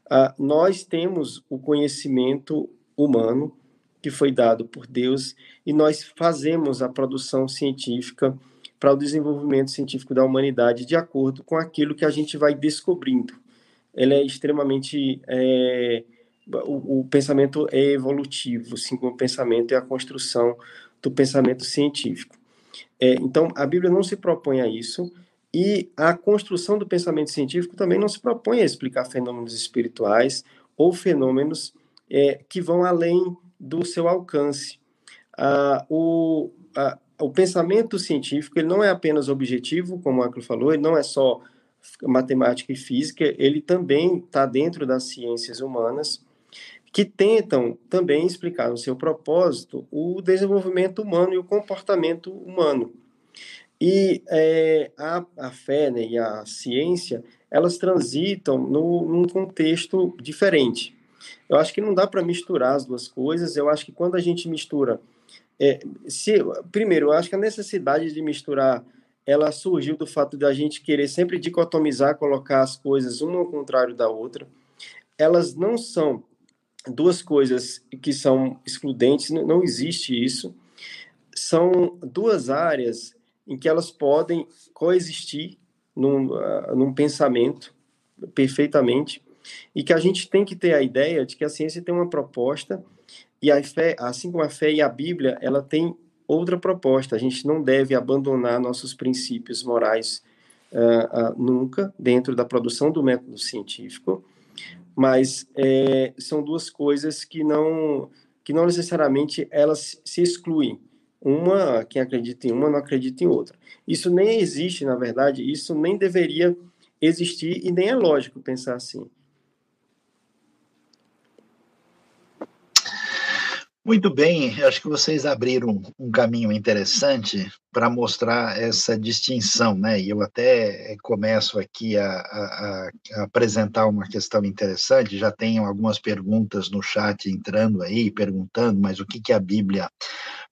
Uh, nós temos o conhecimento humano que foi dado por Deus e nós fazemos a produção científica para o desenvolvimento científico da humanidade de acordo com aquilo que a gente vai descobrindo. Ele é extremamente é, o, o pensamento é evolutivo, como o pensamento é a construção do pensamento científico. É, então, a Bíblia não se propõe a isso, e a construção do pensamento científico também não se propõe a explicar fenômenos espirituais ou fenômenos é, que vão além do seu alcance. Ah, o, o pensamento científico ele não é apenas objetivo, como o Acro falou, ele não é só matemática e física, ele também está dentro das ciências humanas que tentam também explicar no seu propósito o desenvolvimento humano e o comportamento humano. E é, a, a fé né, e a ciência, elas transitam no, num contexto diferente. Eu acho que não dá para misturar as duas coisas. Eu acho que quando a gente mistura. É, se, primeiro, eu acho que a necessidade de misturar ela surgiu do fato de a gente querer sempre dicotomizar, colocar as coisas uma ao contrário da outra. Elas não são duas coisas que são excludentes, não existe isso. São duas áreas em que elas podem coexistir num, uh, num pensamento perfeitamente e que a gente tem que ter a ideia de que a ciência tem uma proposta e a fé, assim como a fé e a Bíblia, ela tem outra proposta. A gente não deve abandonar nossos princípios morais uh, uh, nunca dentro da produção do método científico, mas é, são duas coisas que não que não necessariamente elas se excluem. uma, quem acredita em uma não acredita em outra. Isso nem existe, na verdade, isso nem deveria existir e nem é lógico pensar assim. Muito bem, acho que vocês abriram um caminho interessante para mostrar essa distinção, né? E eu até começo aqui a, a, a, apresentar uma questão interessante. Já tenho algumas perguntas no chat entrando aí, perguntando, mas o que, que a Bíblia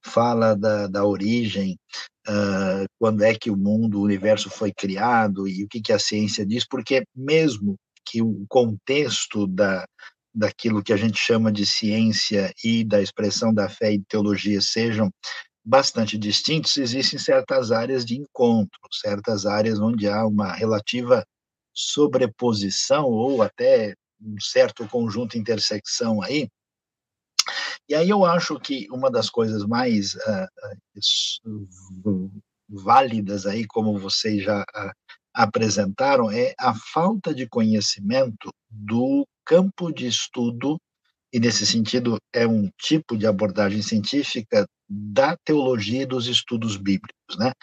fala da, da origem, uh, quando é que o mundo, o universo foi criado e o que, que a ciência diz? Porque mesmo que o contexto da, daquilo que a gente chama de ciência e da expressão da fé e teologia sejam bastante distintos, existem certas áreas de encontro, certas áreas onde há uma relativa sobreposição ou até um certo conjunto intersecção aí. E aí eu acho que uma das coisas mais uh, válidas aí, como vocês já uh, apresentaram, é a falta de conhecimento do campo de estudo, e nesse sentido é um tipo de abordagem científica da teologia e dos estudos bíblicos, né?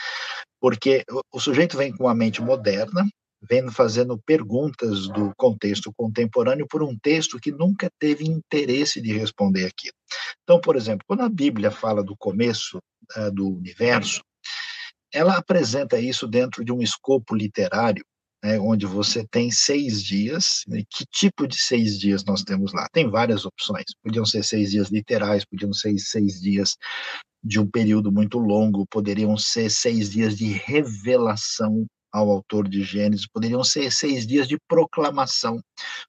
Porque o sujeito vem com a mente moderna, vem fazendo perguntas do contexto contemporâneo por um texto que nunca teve interesse de responder aquilo. Então, por exemplo, quando a Bíblia fala do começo uh, do universo, ela apresenta isso dentro de um escopo literário né, onde você tem seis dias. Né, que tipo de seis dias nós temos lá? Tem várias opções. Podiam ser seis dias literais, podiam ser seis dias de um período muito longo, poderiam ser seis dias de revelação ao autor de Gênesis, poderiam ser seis dias de proclamação,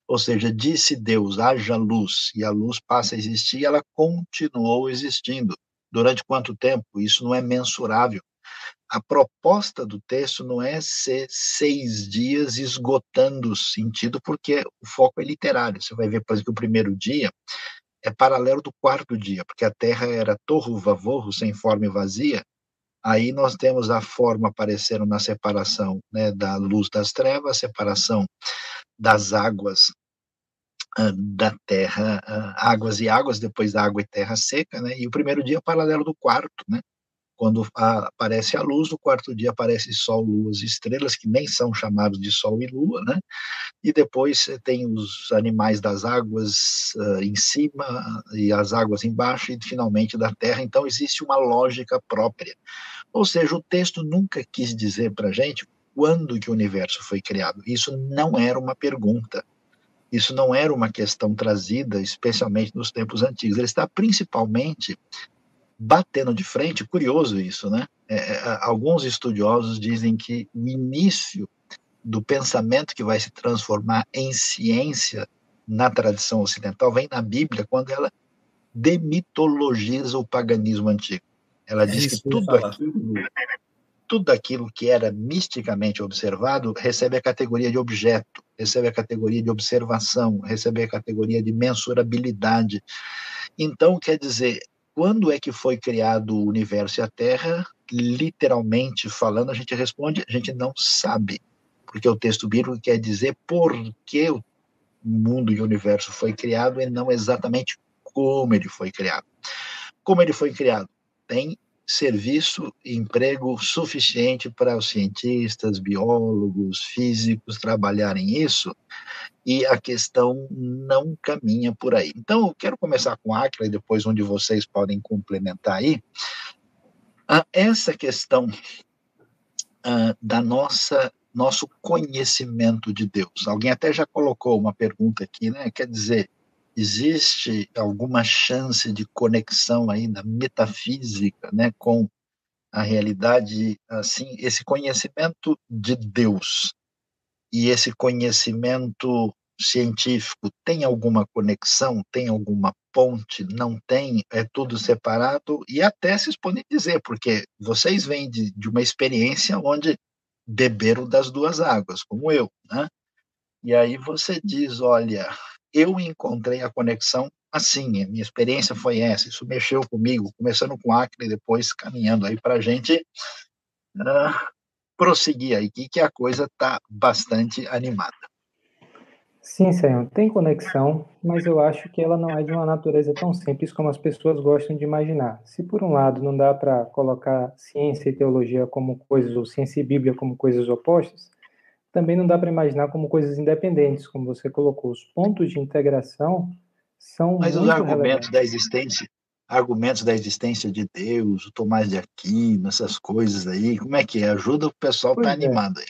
ou seja, disse Deus, haja luz, e a luz passa a existir, e ela continuou existindo. Durante quanto tempo? Isso não é mensurável a proposta do texto não é ser seis dias esgotando o sentido, porque o foco é literário. Você vai ver, por exemplo, o primeiro dia é paralelo do quarto dia, porque a Terra era torro vavorro, sem forma e vazia. Aí nós temos a forma aparecendo na separação né, da luz das trevas, separação das águas uh, da terra, uh, águas e águas, depois da água e terra seca, né? E o primeiro dia é paralelo do quarto, né? Quando aparece a luz, no quarto dia aparece sol, luas e estrelas, que nem são chamados de sol e lua, né? E depois tem os animais das águas uh, em cima e as águas embaixo, e finalmente da terra. Então, existe uma lógica própria. Ou seja, o texto nunca quis dizer para a gente quando que o universo foi criado. Isso não era uma pergunta. Isso não era uma questão trazida, especialmente nos tempos antigos. Ele está principalmente batendo de frente, curioso isso, né? É, é alguns estudiosos dizem que o início do pensamento que vai se transformar em ciência na tradição ocidental vem na Bíblia, quando ela demitologiza o paganismo antigo. Ela é diz que tudo aquilo, tudo aquilo que era misticamente observado recebe a categoria de objeto, recebe a categoria de observação, recebe a categoria de mensurabilidade. Então, quer dizer, quando é que foi criado o universo e a Terra? Literalmente falando, a gente responde, a gente não sabe, porque o texto bíblico quer dizer por que o mundo e o universo foi criado e não exatamente como ele foi criado. Como ele foi criado? Tem serviço e emprego suficiente para os cientistas, biólogos, físicos trabalharem isso, e a questão não caminha por aí. Então, eu quero começar com a Acla e depois onde vocês podem complementar aí. Ah, essa questão ah, da nossa nosso conhecimento de Deus. Alguém até já colocou uma pergunta aqui, né? Quer dizer, existe alguma chance de conexão aí da metafísica, né, com a realidade, assim, esse conhecimento de Deus e esse conhecimento científico tem alguma conexão, tem alguma ponte, não tem, é tudo separado, e até se podem dizer, porque vocês vêm de, de uma experiência onde beberam das duas águas, como eu, né? E aí você diz, olha, eu encontrei a conexão assim, a minha experiência foi essa, isso mexeu comigo, começando com Acre depois caminhando aí para a gente uh, prosseguir aí, que, que a coisa está bastante animada. Sim, Senhor, tem conexão, mas eu acho que ela não é de uma natureza tão simples como as pessoas gostam de imaginar. Se por um lado não dá para colocar ciência e teologia como coisas, ou ciência e Bíblia como coisas opostas, também não dá para imaginar como coisas independentes, como você colocou. Os pontos de integração são Mas os argumentos relevantes. da existência, argumentos da existência de Deus, o Tomás de Aquino, essas coisas aí, como é que é? Ajuda o pessoal tá é. animado aí.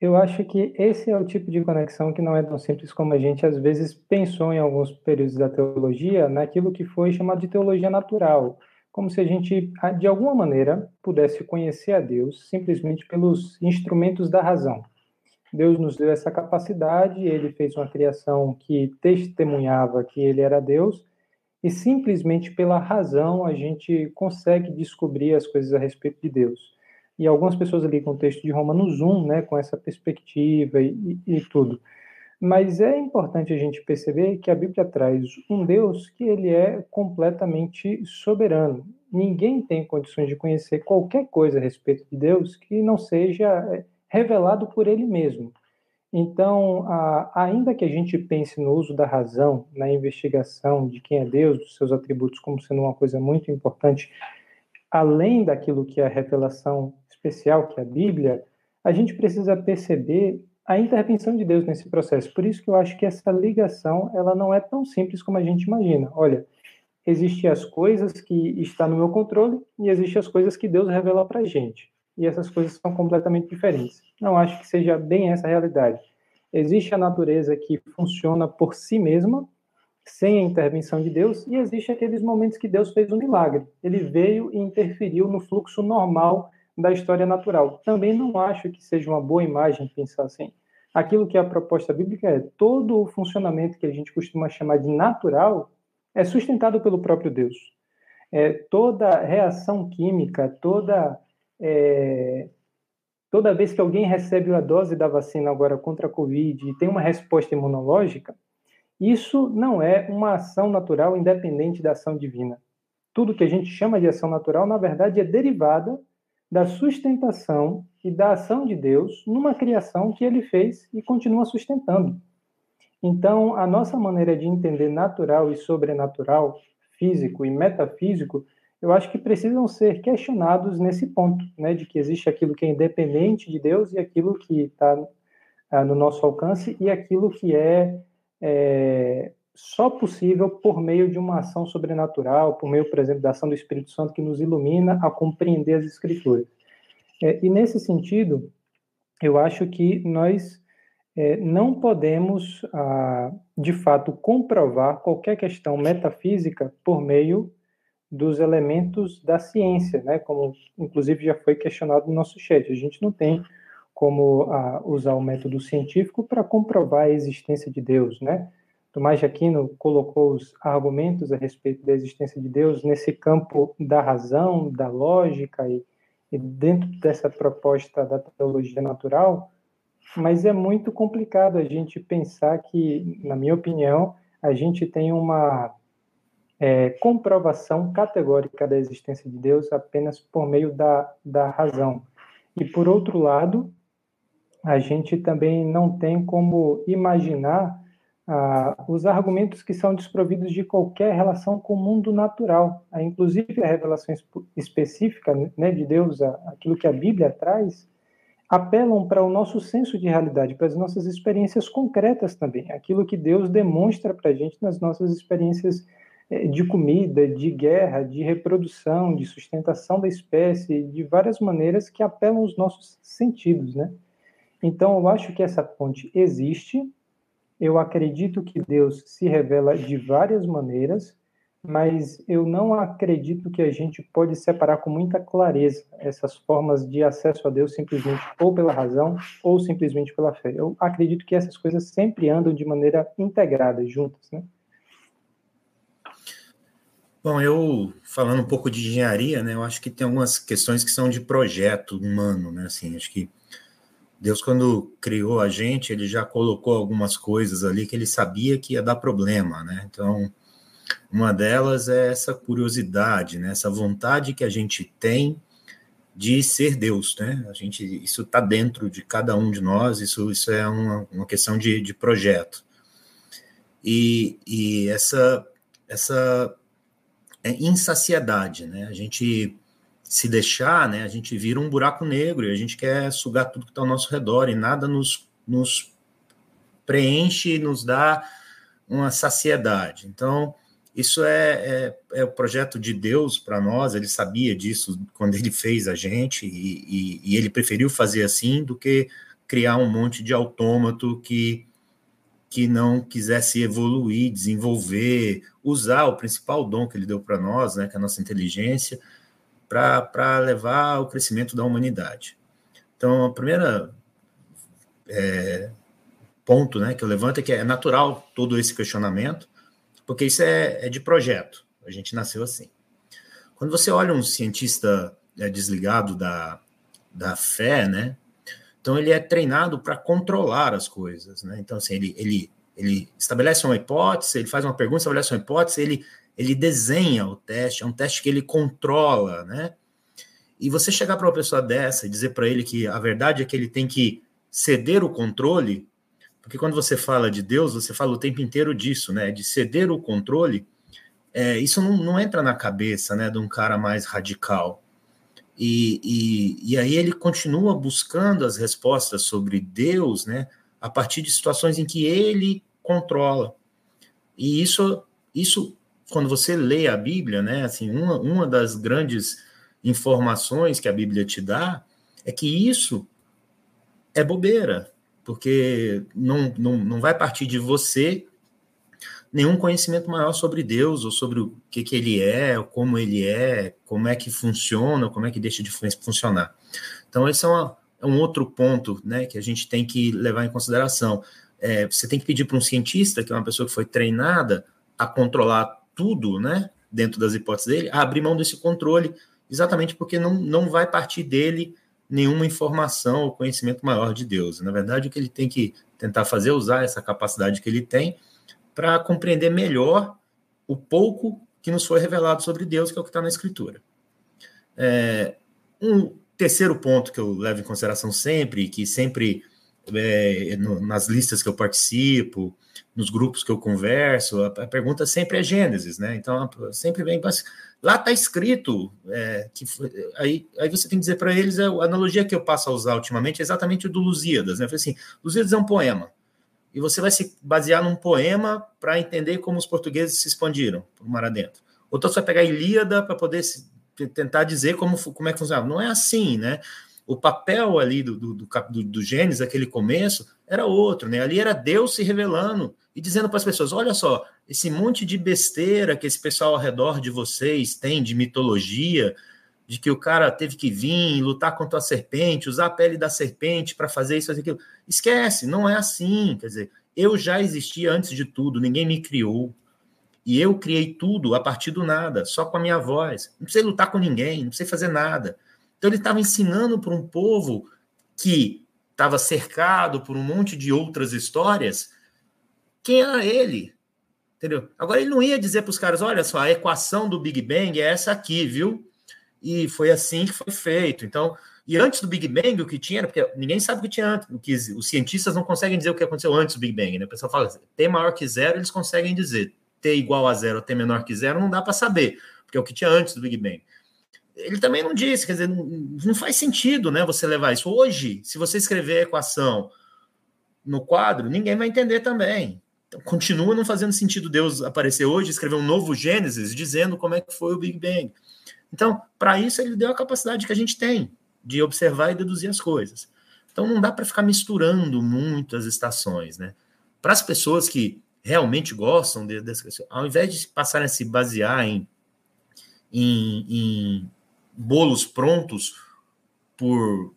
Eu acho que esse é o tipo de conexão que não é tão simples como a gente às vezes pensou em alguns períodos da teologia, naquilo que foi chamado de teologia natural, como se a gente, de alguma maneira, pudesse conhecer a Deus simplesmente pelos instrumentos da razão. Deus nos deu essa capacidade, ele fez uma criação que testemunhava que ele era Deus, e simplesmente pela razão a gente consegue descobrir as coisas a respeito de Deus. E algumas pessoas ali com o texto de Romanos 1, né, com essa perspectiva e, e, e tudo. Mas é importante a gente perceber que a Bíblia traz um Deus que ele é completamente soberano. Ninguém tem condições de conhecer qualquer coisa a respeito de Deus que não seja é, revelado por ele mesmo. Então, a, ainda que a gente pense no uso da razão, na investigação de quem é Deus, dos seus atributos, como sendo uma coisa muito importante, além daquilo que é a revelação especial, que é a Bíblia, a gente precisa perceber a intervenção de Deus nesse processo. Por isso que eu acho que essa ligação, ela não é tão simples como a gente imagina. Olha, existem as coisas que estão no meu controle e existem as coisas que Deus revela para a gente e essas coisas são completamente diferentes. Não acho que seja bem essa a realidade. Existe a natureza que funciona por si mesma, sem a intervenção de Deus, e existe aqueles momentos que Deus fez um milagre. Ele veio e interferiu no fluxo normal da história natural. Também não acho que seja uma boa imagem pensar assim. Aquilo que é a proposta bíblica é todo o funcionamento que a gente costuma chamar de natural é sustentado pelo próprio Deus. É, toda reação química, toda é, toda vez que alguém recebe a dose da vacina agora contra a Covid e tem uma resposta imunológica, isso não é uma ação natural independente da ação divina. Tudo que a gente chama de ação natural, na verdade, é derivada da sustentação e da ação de Deus numa criação que ele fez e continua sustentando. Então, a nossa maneira de entender natural e sobrenatural, físico e metafísico, eu acho que precisam ser questionados nesse ponto, né, de que existe aquilo que é independente de Deus e aquilo que está ah, no nosso alcance e aquilo que é, é, só possível por meio de uma ação sobrenatural, por meio, por exemplo, da ação do Espírito Santo que nos ilumina a compreender as Escrituras. É, e nesse sentido, eu acho que nós é, não podemos, ah, de fato, comprovar qualquer questão metafísica por meio dos elementos da ciência, né? Como inclusive já foi questionado no nosso chat. A gente não tem como uh, usar o método científico para comprovar a existência de Deus, né? Tomás de Aquino colocou os argumentos a respeito da existência de Deus nesse campo da razão, da lógica e, e dentro dessa proposta da teologia natural, mas é muito complicado a gente pensar que, na minha opinião, a gente tem uma é, comprovação categórica da existência de Deus apenas por meio da, da razão. E, por outro lado, a gente também não tem como imaginar ah, os argumentos que são desprovidos de qualquer relação com o mundo natural. Ah, inclusive, a revelação específica né, de Deus, aquilo que a Bíblia traz, apelam para o nosso senso de realidade, para as nossas experiências concretas também, aquilo que Deus demonstra para a gente nas nossas experiências de comida, de guerra, de reprodução, de sustentação da espécie, de várias maneiras que apelam aos nossos sentidos, né? Então, eu acho que essa ponte existe. Eu acredito que Deus se revela de várias maneiras, mas eu não acredito que a gente pode separar com muita clareza essas formas de acesso a Deus simplesmente ou pela razão ou simplesmente pela fé. Eu acredito que essas coisas sempre andam de maneira integrada, juntas, né? Bom, eu falando um pouco de engenharia, né, eu acho que tem algumas questões que são de projeto humano, né, assim, acho que Deus quando criou a gente, ele já colocou algumas coisas ali que ele sabia que ia dar problema, né? Então, uma delas é essa curiosidade, né, essa vontade que a gente tem de ser Deus, né? A gente, isso está dentro de cada um de nós, isso, isso é uma, uma questão de, de projeto. E, e essa, essa é insaciedade, né? A gente se deixar, né? A gente vira um buraco negro e a gente quer sugar tudo que está ao nosso redor e nada nos, nos preenche, nos dá uma saciedade. Então, isso é, é, é, o projeto de Deus para nós, ele sabia disso quando ele fez a gente, e, e, e, ele preferiu fazer assim do que criar um monte de autômato que, que não quisesse evoluir, desenvolver, usar o principal dom que ele deu para nós, né, que é a nossa inteligência, para levar ao crescimento da humanidade. Então, a primeira é, ponto né, que eu levanto é que é natural todo esse questionamento, porque isso é, é de projeto. A gente nasceu assim. Quando você olha um cientista é, desligado da, da fé, né? Então ele é treinado para controlar as coisas, né? Então assim, ele, ele, ele estabelece uma hipótese, ele faz uma pergunta, estabelece uma hipótese, ele, ele desenha o teste, é um teste que ele controla, né? E você chegar para uma pessoa dessa e dizer para ele que a verdade é que ele tem que ceder o controle, porque quando você fala de Deus, você fala o tempo inteiro disso, né? De ceder o controle. É, isso não, não, entra na cabeça né, de um cara mais radical. E, e, e, aí ele continua buscando as respostas sobre Deus né, a partir de situações em que ele controla. E isso, isso quando você lê a Bíblia, né, assim, uma, uma das grandes informações que a Bíblia te dá é que isso é bobeira porque não, não, não vai partir de você nenhum conhecimento maior sobre Deus, ou sobre o que, que ele é, como ele é, como é que funciona, como é que deixa de funcionar. Então, esse é, uma, é um outro ponto né, que a gente tem que levar em consideração. É, você tem que pedir para um cientista, que é uma pessoa que foi treinada a controlar tudo, né, dentro das hipóteses dele, a abrir mão desse controle, exatamente porque não, não vai partir dele nenhuma informação ou conhecimento maior de Deus. Na verdade, o que ele tem que tentar fazer é usar essa capacidade que ele tem para compreender melhor o pouco que nos foi revelado sobre Deus, que é o que está na Escritura. É, um terceiro ponto que eu levo em consideração sempre, que sempre é, no, nas listas que eu participo, nos grupos que eu converso, a, a pergunta sempre é Gênesis, né? Então sempre vem, Lá está escrito é, que aí, aí você tem que dizer para eles a analogia que eu passo a usar ultimamente é exatamente o do Lusíadas, né? Assim, Lusíadas é um poema e você vai se basear num poema para entender como os portugueses se expandiram por mar adentro. Ou então você vai pegar Ilíada para poder se, tentar dizer como, como é que funcionava. Não é assim, né? O papel ali do, do, do, do Gênesis, aquele começo, era outro, né? Ali era Deus se revelando e dizendo para as pessoas: olha só, esse monte de besteira que esse pessoal ao redor de vocês tem de mitologia, de que o cara teve que vir lutar contra a serpente, usar a pele da serpente para fazer isso, fazer aquilo. Esquece, não é assim. Quer dizer, eu já existia antes de tudo, ninguém me criou. E eu criei tudo a partir do nada, só com a minha voz. Não precisei lutar com ninguém, não precisei fazer nada. Então ele estava ensinando para um povo que estava cercado por um monte de outras histórias quem era ele. Entendeu? Agora ele não ia dizer para os caras: olha só, a equação do Big Bang é essa aqui, viu? E foi assim que foi feito. Então, e antes do Big Bang, o que tinha, porque ninguém sabe o que tinha antes, o que os cientistas não conseguem dizer o que aconteceu antes do Big Bang, né? O pessoal fala, T maior que zero, eles conseguem dizer. T igual a zero, T menor que zero, não dá para saber, porque é o que tinha antes do Big Bang. Ele também não disse, quer dizer, não, faz sentido, né, você levar isso. Hoje, se você escrever a equação no quadro, ninguém vai entender também. Então, continua não fazendo sentido Deus aparecer hoje, escrever um novo Gênesis, dizendo como é que foi o Big Bang. Então, para isso, ele deu a capacidade que a gente tem de observar e deduzir as coisas. Então, não dá para ficar misturando muitas estações, né? Para as pessoas que realmente gostam de, dessa questão, ao invés de passarem a se basear em, em, em bolos prontos por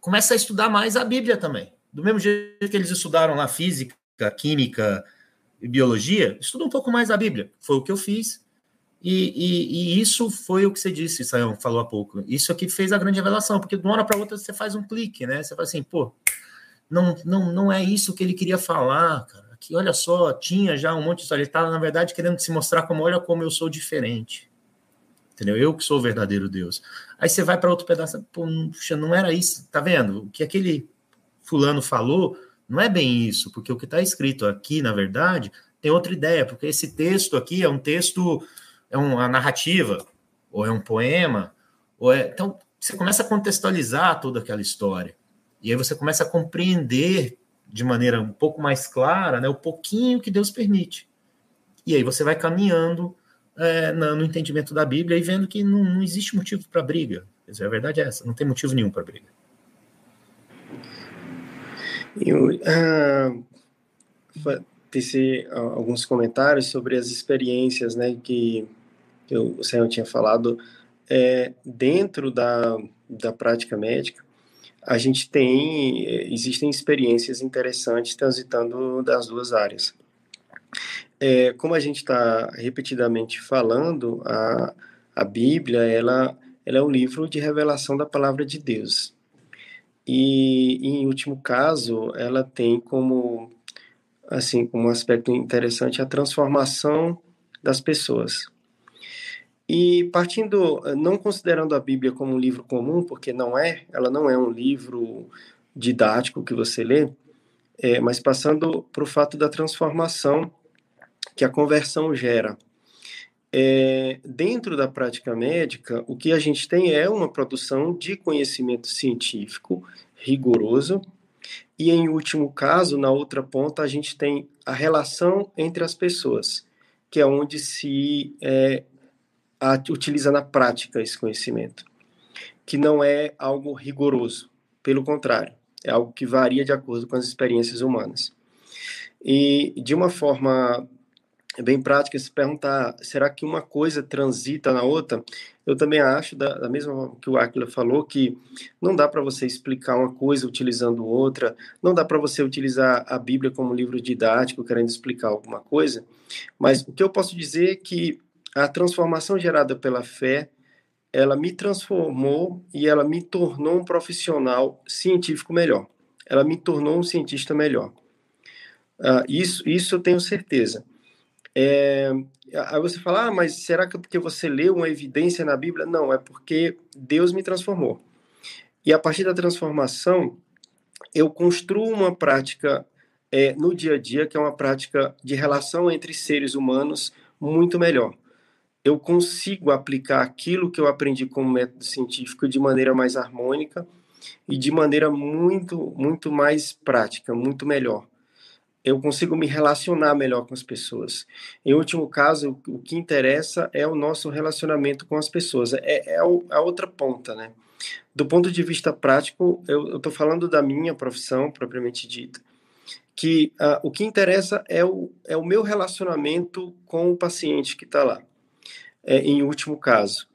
começa a estudar mais a Bíblia também. Do mesmo jeito que eles estudaram lá física, química e biologia, estuda um pouco mais a Bíblia. Foi o que eu fiz. E, e, e isso foi o que você disse, Sayão, falou há pouco. Isso aqui fez a grande revelação, porque de uma hora para outra você faz um clique, né? Você fala assim, pô, não, não, não é isso que ele queria falar, cara. Aqui, olha só, tinha já um monte de história. Ele estava, na verdade, querendo se mostrar como, olha como eu sou diferente. entendeu? Eu que sou o verdadeiro Deus. Aí você vai para outro pedaço, puxa, não era isso, tá vendo? O que aquele fulano falou não é bem isso, porque o que está escrito aqui, na verdade, tem outra ideia, porque esse texto aqui é um texto, é uma narrativa, ou é um poema, ou é. Então, você começa a contextualizar toda aquela história. E aí você começa a compreender de maneira um pouco mais clara né, o pouquinho que Deus permite. E aí você vai caminhando é, no, entendimento da Bíblia e vendo que não, não existe motivo para briga. Dizer, a verdade é essa, não tem motivo nenhum para briga. Eu uh, teci alguns comentários sobre as experiências né, que, que o Senhor tinha falado é, dentro da, da prática médica. A gente tem, existem experiências interessantes transitando das duas áreas. É, como a gente está repetidamente falando, a, a Bíblia ela, ela é um livro de revelação da palavra de Deus. E, em último caso, ela tem como assim como um aspecto interessante a transformação das pessoas. E partindo, não considerando a Bíblia como um livro comum, porque não é, ela não é um livro didático que você lê, é, mas passando para o fato da transformação que a conversão gera. É, dentro da prática médica, o que a gente tem é uma produção de conhecimento científico rigoroso, e em último caso, na outra ponta, a gente tem a relação entre as pessoas, que é onde se é, a, utiliza na prática esse conhecimento, que não é algo rigoroso, pelo contrário, é algo que varia de acordo com as experiências humanas. E de uma forma bem prática se perguntar, será que uma coisa transita na outra? Eu também acho, da, da mesma forma que o Aquila falou, que não dá para você explicar uma coisa utilizando outra, não dá para você utilizar a Bíblia como livro didático querendo explicar alguma coisa, mas o que eu posso dizer é que a transformação gerada pela fé, ela me transformou e ela me tornou um profissional científico melhor. Ela me tornou um cientista melhor. Uh, isso, isso eu tenho certeza. É, aí você fala, ah, mas será que é porque você leu uma evidência na Bíblia? Não, é porque Deus me transformou. E a partir da transformação, eu construo uma prática é, no dia a dia, que é uma prática de relação entre seres humanos muito melhor. Eu consigo aplicar aquilo que eu aprendi como método científico de maneira mais harmônica e de maneira muito, muito mais prática, muito melhor eu consigo me relacionar melhor com as pessoas. Em último caso, o que interessa é o nosso relacionamento com as pessoas. É, é a outra ponta, né? Do ponto de vista prático, eu estou falando da minha profissão propriamente dita, que uh, o que interessa é o, é o meu relacionamento com o paciente que está lá. É, em último caso,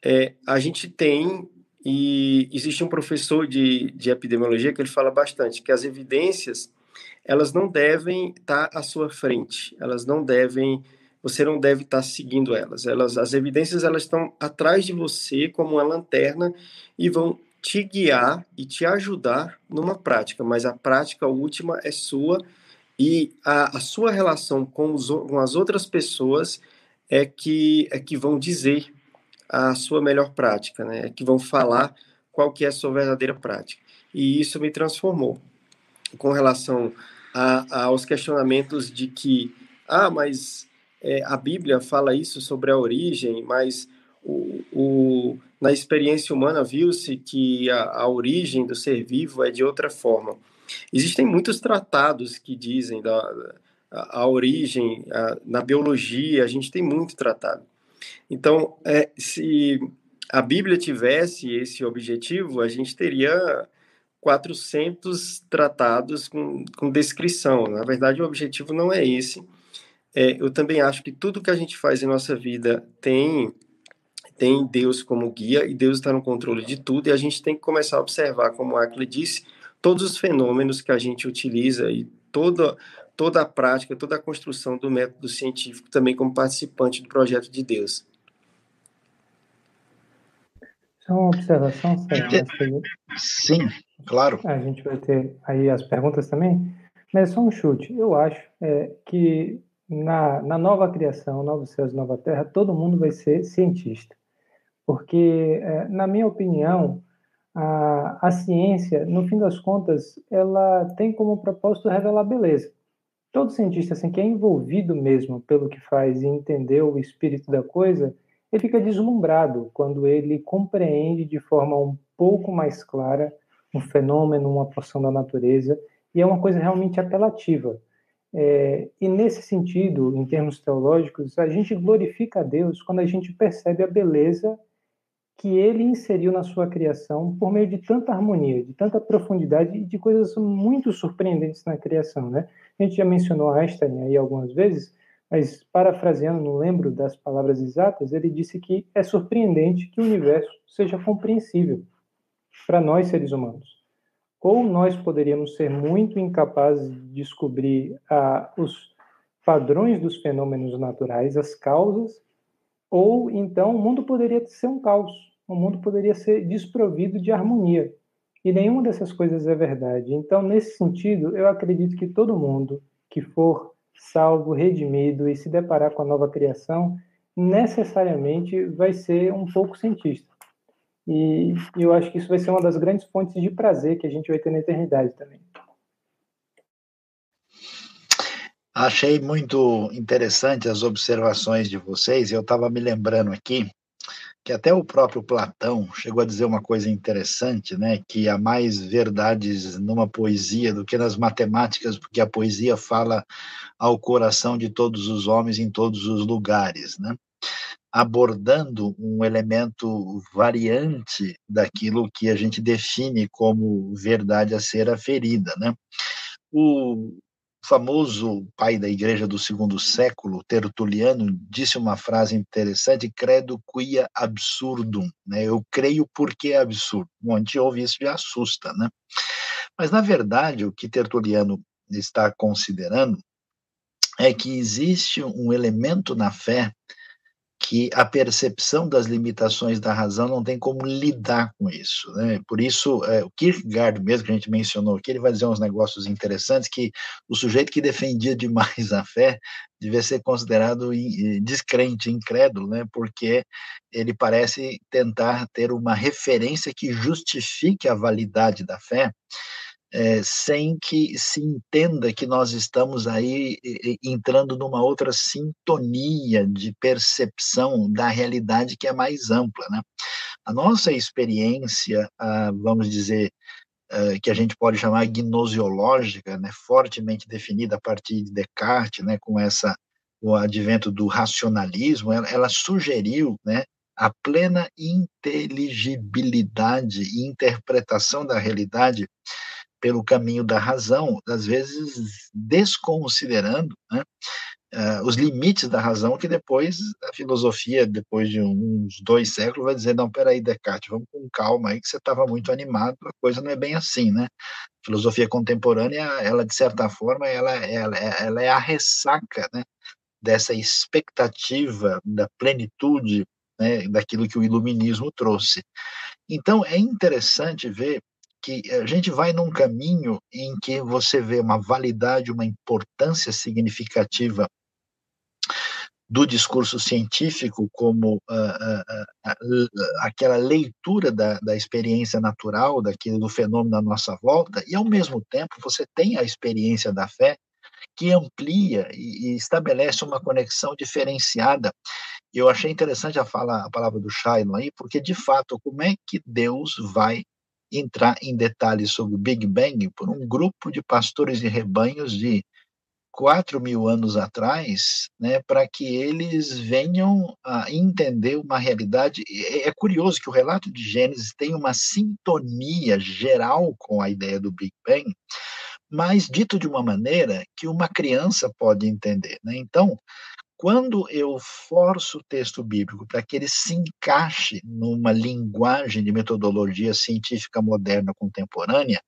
é, a gente tem e existe um professor de, de epidemiologia que ele fala bastante que as evidências elas não devem estar à sua frente, elas não devem, você não deve estar seguindo elas. Elas, as evidências elas estão atrás de você como uma lanterna e vão te guiar e te ajudar numa prática, mas a prática última é sua e a, a sua relação com, os, com as outras pessoas é que é que vão dizer a sua melhor prática, né? É que vão falar qual que é a sua verdadeira prática. E isso me transformou com relação a, aos questionamentos de que, ah, mas é, a Bíblia fala isso sobre a origem, mas o, o na experiência humana viu-se que a, a, origem do ser vivo é de outra forma. Existem muitos tratados que dizem da a, a origem a, na biologia, a gente tem muito tratado. Então, é, se a Bíblia tivesse esse objetivo, a gente teria 400 tratados com, com descrição. Na verdade, o objetivo não é esse. É, eu também acho que tudo que a gente faz em nossa vida tem tem Deus como guia e Deus está no controle de tudo e a gente tem que começar a observar, como a Acre disse, todos os fenômenos que a gente utiliza e toda toda a prática, toda a construção do método científico também como participante do projeto de Deus. Só uma observação, Sérgio. Sim, claro. A gente vai ter aí as perguntas também, mas é só um chute. Eu acho é, que na, na nova criação, novos céus, nova terra, todo mundo vai ser cientista. porque, é, na minha opinião, a, a ciência, no fim das contas, ela tem como propósito revelar beleza. Todo cientista assim, que é envolvido mesmo pelo que faz e entender o espírito da coisa, ele fica deslumbrado quando ele compreende de forma um pouco mais clara um fenômeno, uma porção da natureza, e é uma coisa realmente apelativa. É, e nesse sentido, em termos teológicos, a gente glorifica a Deus quando a gente percebe a beleza que ele inseriu na sua criação por meio de tanta harmonia, de tanta profundidade e de coisas muito surpreendentes na criação, né? A gente já mencionou Einstein aí algumas vezes, mas parafraseando, não lembro das palavras exatas, ele disse que é surpreendente que o universo seja compreensível para nós seres humanos. Ou nós poderíamos ser muito incapazes de descobrir ah, os padrões dos fenômenos naturais, as causas, ou então o mundo poderia ser um caos, o mundo poderia ser desprovido de harmonia. E nenhuma dessas coisas é verdade. Então, nesse sentido, eu acredito que todo mundo que for salvo, redimido e se deparar com a nova criação, necessariamente vai ser um pouco cientista. E, eu acho que isso vai ser uma das grandes fontes de prazer que a gente vai ter na eternidade também. Achei muito interessante as observações de vocês. Eu estava me lembrando aqui que até o próprio Platão chegou a dizer uma coisa interessante, né? Que há mais verdades numa poesia do que nas matemáticas, porque a poesia fala ao coração de todos os homens em todos os lugares, né? abordando um elemento variante daquilo que a gente define como verdade a ser aferida, né? O famoso pai da igreja do segundo século, Tertuliano, disse uma frase interessante, credo quia absurdum, né? Eu creio porque é absurdo. Bom, a gente ouve isso e assusta, né? Mas, na verdade, o que Tertuliano está considerando é que existe um elemento na fé que a percepção das limitações da razão não tem como lidar com isso. Né? Por isso, é, o Kierkegaard, mesmo que a gente mencionou aqui, ele vai dizer uns negócios interessantes que o sujeito que defendia demais a fé devia ser considerado descrente, incrédulo, né? porque ele parece tentar ter uma referência que justifique a validade da fé, é, sem que se entenda que nós estamos aí entrando numa outra sintonia de percepção da realidade que é mais ampla, né? A nossa experiência, ah, vamos dizer, ah, que a gente pode chamar gnosiológica, né, fortemente definida a partir de Descartes, né, com essa o advento do racionalismo, ela, ela sugeriu, né, a plena inteligibilidade e interpretação da realidade pelo caminho da razão, às vezes desconsiderando né, uh, os limites da razão, que depois a filosofia, depois de uns dois séculos, vai dizer, não, peraí, Descartes, vamos com calma aí, que você estava muito animado, a coisa não é bem assim, né? A filosofia contemporânea, ela, de certa forma, ela, ela, ela é a ressaca, né, dessa expectativa da plenitude né, daquilo que o iluminismo trouxe. Então, é interessante ver que a gente vai num caminho em que você vê uma validade, uma importância significativa do discurso científico como uh, uh, uh, aquela leitura da, da experiência natural, daquilo do fenômeno da nossa volta, e ao mesmo tempo você tem a experiência da fé que amplia e, e estabelece uma conexão diferenciada. Eu achei interessante a, fala, a palavra do Shiloh aí, porque de fato, como é que Deus vai entrar em detalhes sobre o Big Bang por um grupo de pastores de rebanhos de 4 mil anos atrás, né, para que eles venham a entender uma realidade. É, é curioso que o relato de Gênesis tem uma sintonia geral com a ideia do Big Bang, mas dito de uma maneira que uma criança pode entender. Né? Então, quando eu forço o texto bíblico para que ele se encaixe numa linguagem de metodologia científica moderna contemporânea,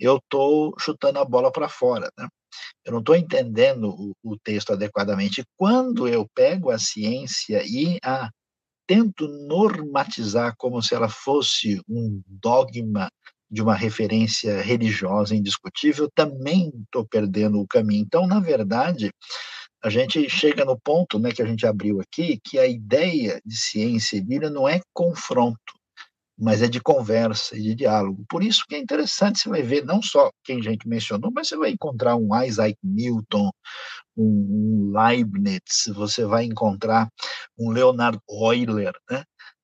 eu estou chutando a bola para fora. Né? Eu não estou entendendo o, o, texto adequadamente. Quando eu pego a ciência e a tento normatizar como se ela fosse um dogma de uma referência religiosa indiscutível, também estou perdendo o caminho. Então, na verdade, a gente chega no ponto né, que a gente abriu aqui, que a ideia de ciência e Bíblia não é confronto, mas é de conversa e de diálogo. Por isso que é interessante, você vai ver não só quem a gente mencionou, mas você vai encontrar um Isaac Newton, um Leibniz, você vai encontrar um Leonard Euler, né?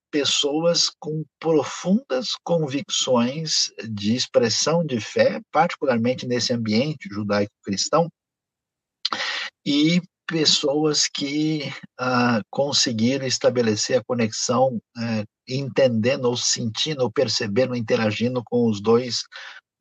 pessoas com profundas convicções de expressão de fé, particularmente nesse ambiente judaico-cristão, e pessoas que ah, conseguiram estabelecer a conexão, eh, entendendo ou sentindo ou percebendo, interagindo com os dois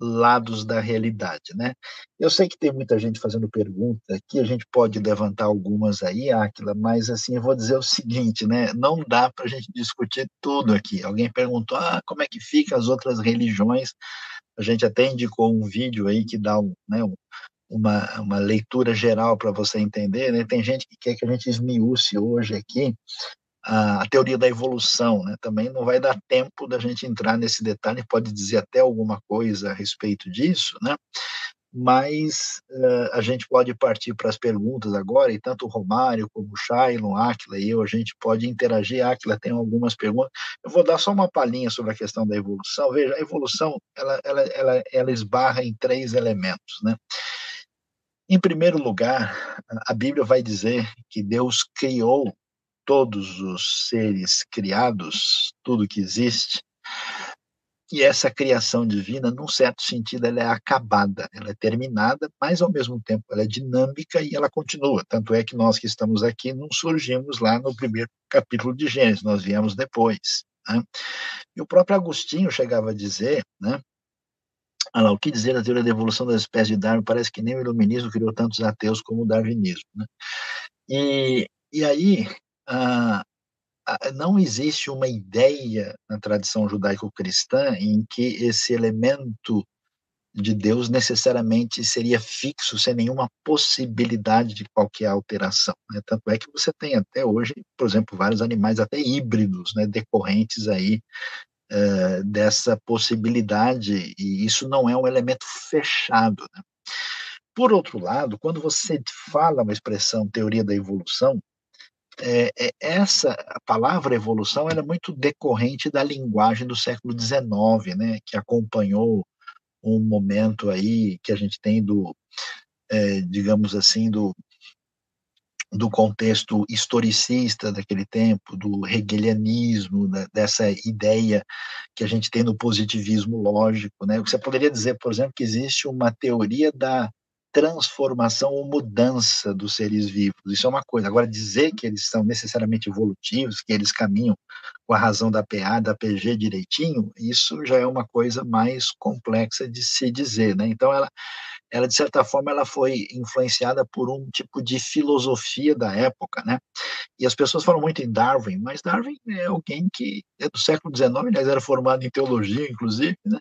lados da realidade, né? Eu sei que tem muita gente fazendo pergunta aqui, a gente pode levantar algumas aí, Áquila, mas assim, eu vou dizer o seguinte, né? Não dá para a gente discutir tudo aqui. Alguém perguntou, ah, como é que fica as outras religiões? A gente até indicou um vídeo aí que dá um, né, uma, uma leitura geral para você entender, né? Tem gente que quer que a gente esmiúce hoje aqui a, teoria da evolução, né? Também não vai dar tempo da gente entrar nesse detalhe, pode dizer até alguma coisa a respeito disso, né? Mas uh, a gente pode partir para as perguntas agora, e tanto o Romário como o Shailon, Aquila e eu, a gente pode interagir. Aquila tem algumas perguntas. Eu vou dar só uma palhinha sobre a questão da evolução. Veja, a evolução, ela, ela, ela, ela esbarra em três elementos, né? Em primeiro lugar, a Bíblia vai dizer que Deus criou todos os seres criados, tudo que existe, e essa criação divina, num certo sentido, ela é acabada, ela é terminada, mas ao mesmo tempo ela é dinâmica e ela continua. Tanto é que nós que estamos aqui não surgimos lá no primeiro capítulo de Gênesis, nós viemos depois. Né? E o próprio Agostinho chegava a dizer, né? Ah, lá, o que dizer da teoria da evolução das espécies de Darwin? Parece que nem o iluminismo criou tantos ateus como o darwinismo. Né? E, e aí, ah, não existe uma ideia na tradição judaico-cristã em que esse elemento de Deus necessariamente seria fixo, sem nenhuma possibilidade de qualquer alteração. Né? Tanto é que você tem até hoje, por exemplo, vários animais até híbridos, né, decorrentes aí uh, dessa possibilidade, e isso não é um elemento fechado. Né? Por outro lado, quando você fala uma expressão teoria da evolução, é, é, essa palavra evolução é muito decorrente da linguagem do século XIX, né, que acompanhou um momento aí que a gente tem do, é, digamos assim, do, do contexto historicista daquele tempo, do hegelianismo, né, dessa ideia que a gente tem no positivismo lógico, né? Você poderia dizer, por exemplo, que existe uma teoria da transformação ou mudança dos seres vivos. Isso é uma coisa. Agora, dizer que eles são necessariamente evolutivos, que eles caminham com a razão da PA, da PG direitinho, isso já é uma coisa mais complexa de se dizer, né? Então, ela, ela de certa forma, ela foi influenciada por um tipo de filosofia da época, né? E as pessoas falam muito em Darwin, mas Darwin é alguém que é do século XIX, aliás, era formado em teologia, inclusive, né?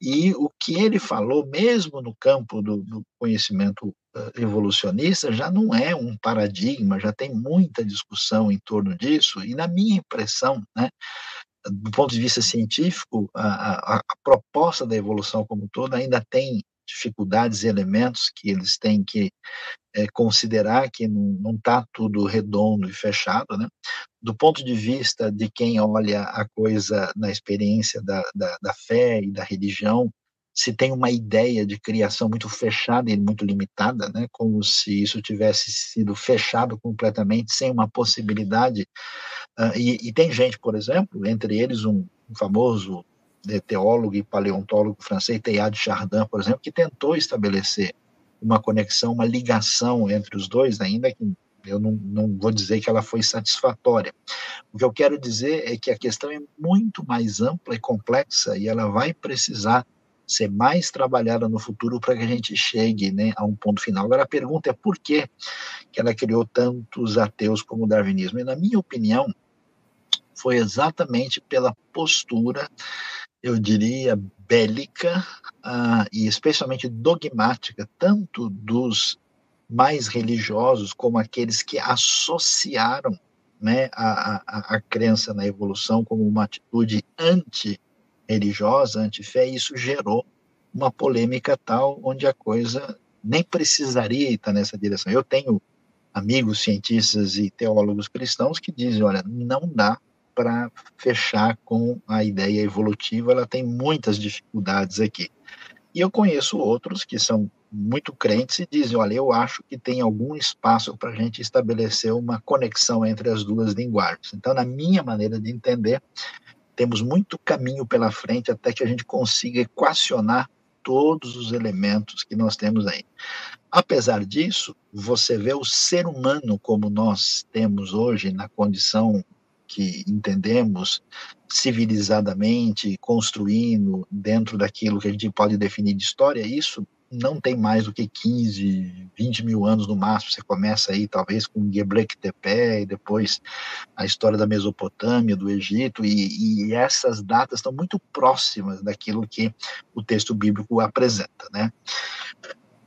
E o que ele falou, mesmo no campo do, do conhecimento uh, evolucionista, já não é um paradigma, já tem muita discussão em torno disso, e na minha impressão, né, do ponto de vista científico, a, a, a proposta da evolução como toda ainda tem dificuldades e elementos que eles têm que é, considerar que não está tudo redondo e fechado, né? Do ponto de vista de quem olha a coisa na experiência da, da, da fé e da religião, se tem uma ideia de criação muito fechada e muito limitada, né? Como se isso tivesse sido fechado completamente, sem uma possibilidade. Uh, e, e, tem gente, por exemplo, entre eles um, um famoso teólogo e paleontólogo francês, Teilhard de Chardin, por exemplo, que tentou estabelecer uma conexão, uma ligação entre os dois, ainda que eu não, não vou dizer que ela foi satisfatória. O que eu quero dizer é que a questão é muito mais ampla e complexa e ela vai precisar ser mais trabalhada no futuro para que a gente chegue né, a um ponto final. Agora, a pergunta é por que, que ela criou tantos ateus como o darwinismo? E, na minha opinião, foi exatamente pela postura eu diria, bélica uh, e especialmente dogmática, tanto dos mais religiosos como aqueles que associaram né, a, a, a crença na evolução como uma atitude anti-religiosa, anti-fé, isso gerou uma polêmica tal onde a coisa nem precisaria estar nessa direção. Eu tenho amigos cientistas e teólogos cristãos que dizem, olha, não dá para fechar com a ideia evolutiva, ela tem muitas dificuldades aqui. E eu conheço outros que são muito crentes e dizem, olha, eu acho que tem algum espaço para a gente estabelecer uma conexão entre as duas linguagens. Então, na minha maneira de entender, temos muito caminho pela frente até que a gente consiga equacionar todos os elementos que nós temos aí. Apesar disso, você vê o ser humano como nós temos hoje, na condição que entendemos civilizadamente, construindo dentro daquilo que a gente pode definir de história, isso não tem mais do que 15, 20 mil anos no máximo. Você começa aí, talvez, com Gebrek Tepe, e depois a história da Mesopotâmia, do Egito, e, e, essas datas estão muito próximas daquilo que o texto bíblico apresenta, né?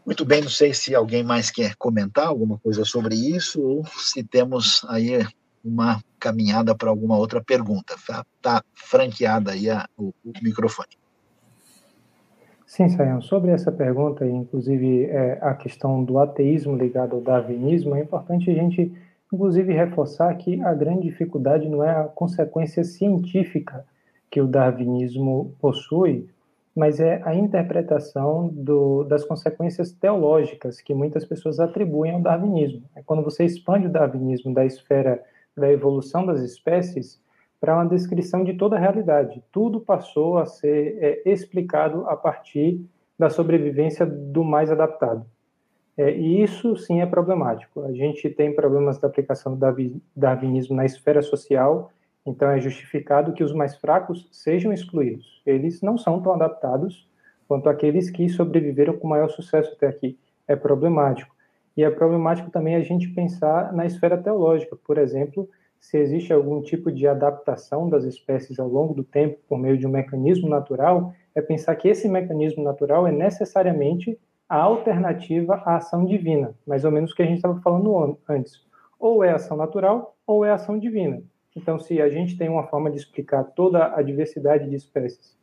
Muito bem, não sei se alguém mais quer comentar alguma coisa sobre isso, ou se temos aí uma caminhada para alguma outra pergunta. Está tá franqueada aí a, o, o microfone. Sim, Sayão, sobre essa pergunta, inclusive é, a questão do ateísmo ligado ao darwinismo, é importante a gente, inclusive, reforçar que a grande dificuldade não é a consequência científica que o darwinismo possui, mas é a interpretação do, das consequências teológicas que muitas pessoas atribuem ao darwinismo. É quando você expande o darwinismo da esfera da evolução das espécies, para uma descrição de toda a realidade. Tudo passou a ser é, explicado a partir da sobrevivência do mais adaptado. É, e isso sim é problemático. A gente tem problemas da aplicação do darwinismo na esfera social, então é justificado que os mais fracos sejam excluídos. Eles não são tão adaptados quanto aqueles que sobreviveram com maior sucesso até aqui. É problemático. E é problemático também a gente pensar na esfera teológica, por exemplo, se existe algum tipo de adaptação das espécies ao longo do tempo por meio de um mecanismo natural, é pensar que esse mecanismo natural é necessariamente a alternativa à ação divina, mais ou menos o que a gente estava falando antes. Ou é ação natural ou é ação divina. Então, se a gente tem uma forma de explicar toda a diversidade de espécies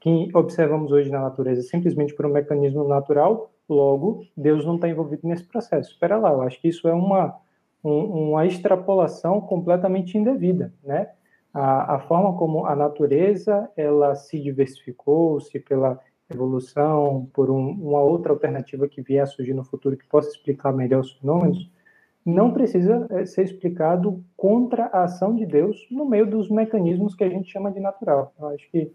que observamos hoje na natureza simplesmente por um mecanismo natural, logo, Deus não está envolvido nesse processo. Espera lá, eu acho que isso é uma um, uma extrapolação completamente indevida, né? A, a, forma como a natureza ela se diversificou, se pela evolução, por um, uma outra alternativa que vier a surgir no futuro que possa explicar melhor os fenômenos, não precisa eh, ser explicado contra a ação de Deus no meio dos mecanismos que a gente chama de natural. Eu acho que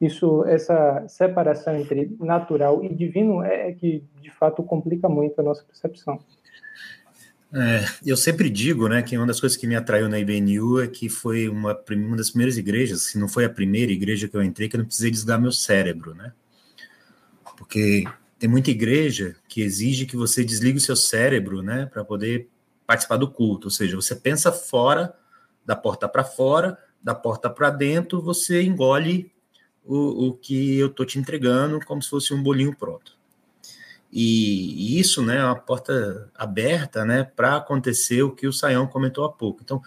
isso, essa separação entre natural e divino é, é que de fato complica muito a nossa percepção. É, eu sempre digo, né, que uma das coisas que me atraiu na IBNU é que foi uma, uma das primeiras igrejas, se não foi a primeira igreja que eu entrei, que eu não precisei desligar meu cérebro, né? Porque tem muita igreja que exige que você desligue o seu cérebro, né, para poder participar do culto, ou seja, você pensa fora, da porta para fora, da porta para dentro, você engole o, o que eu tô te entregando como se fosse um bolinho pronto. E, isso né, é uma porta aberta né, para acontecer o que o Sayão comentou há pouco. Então,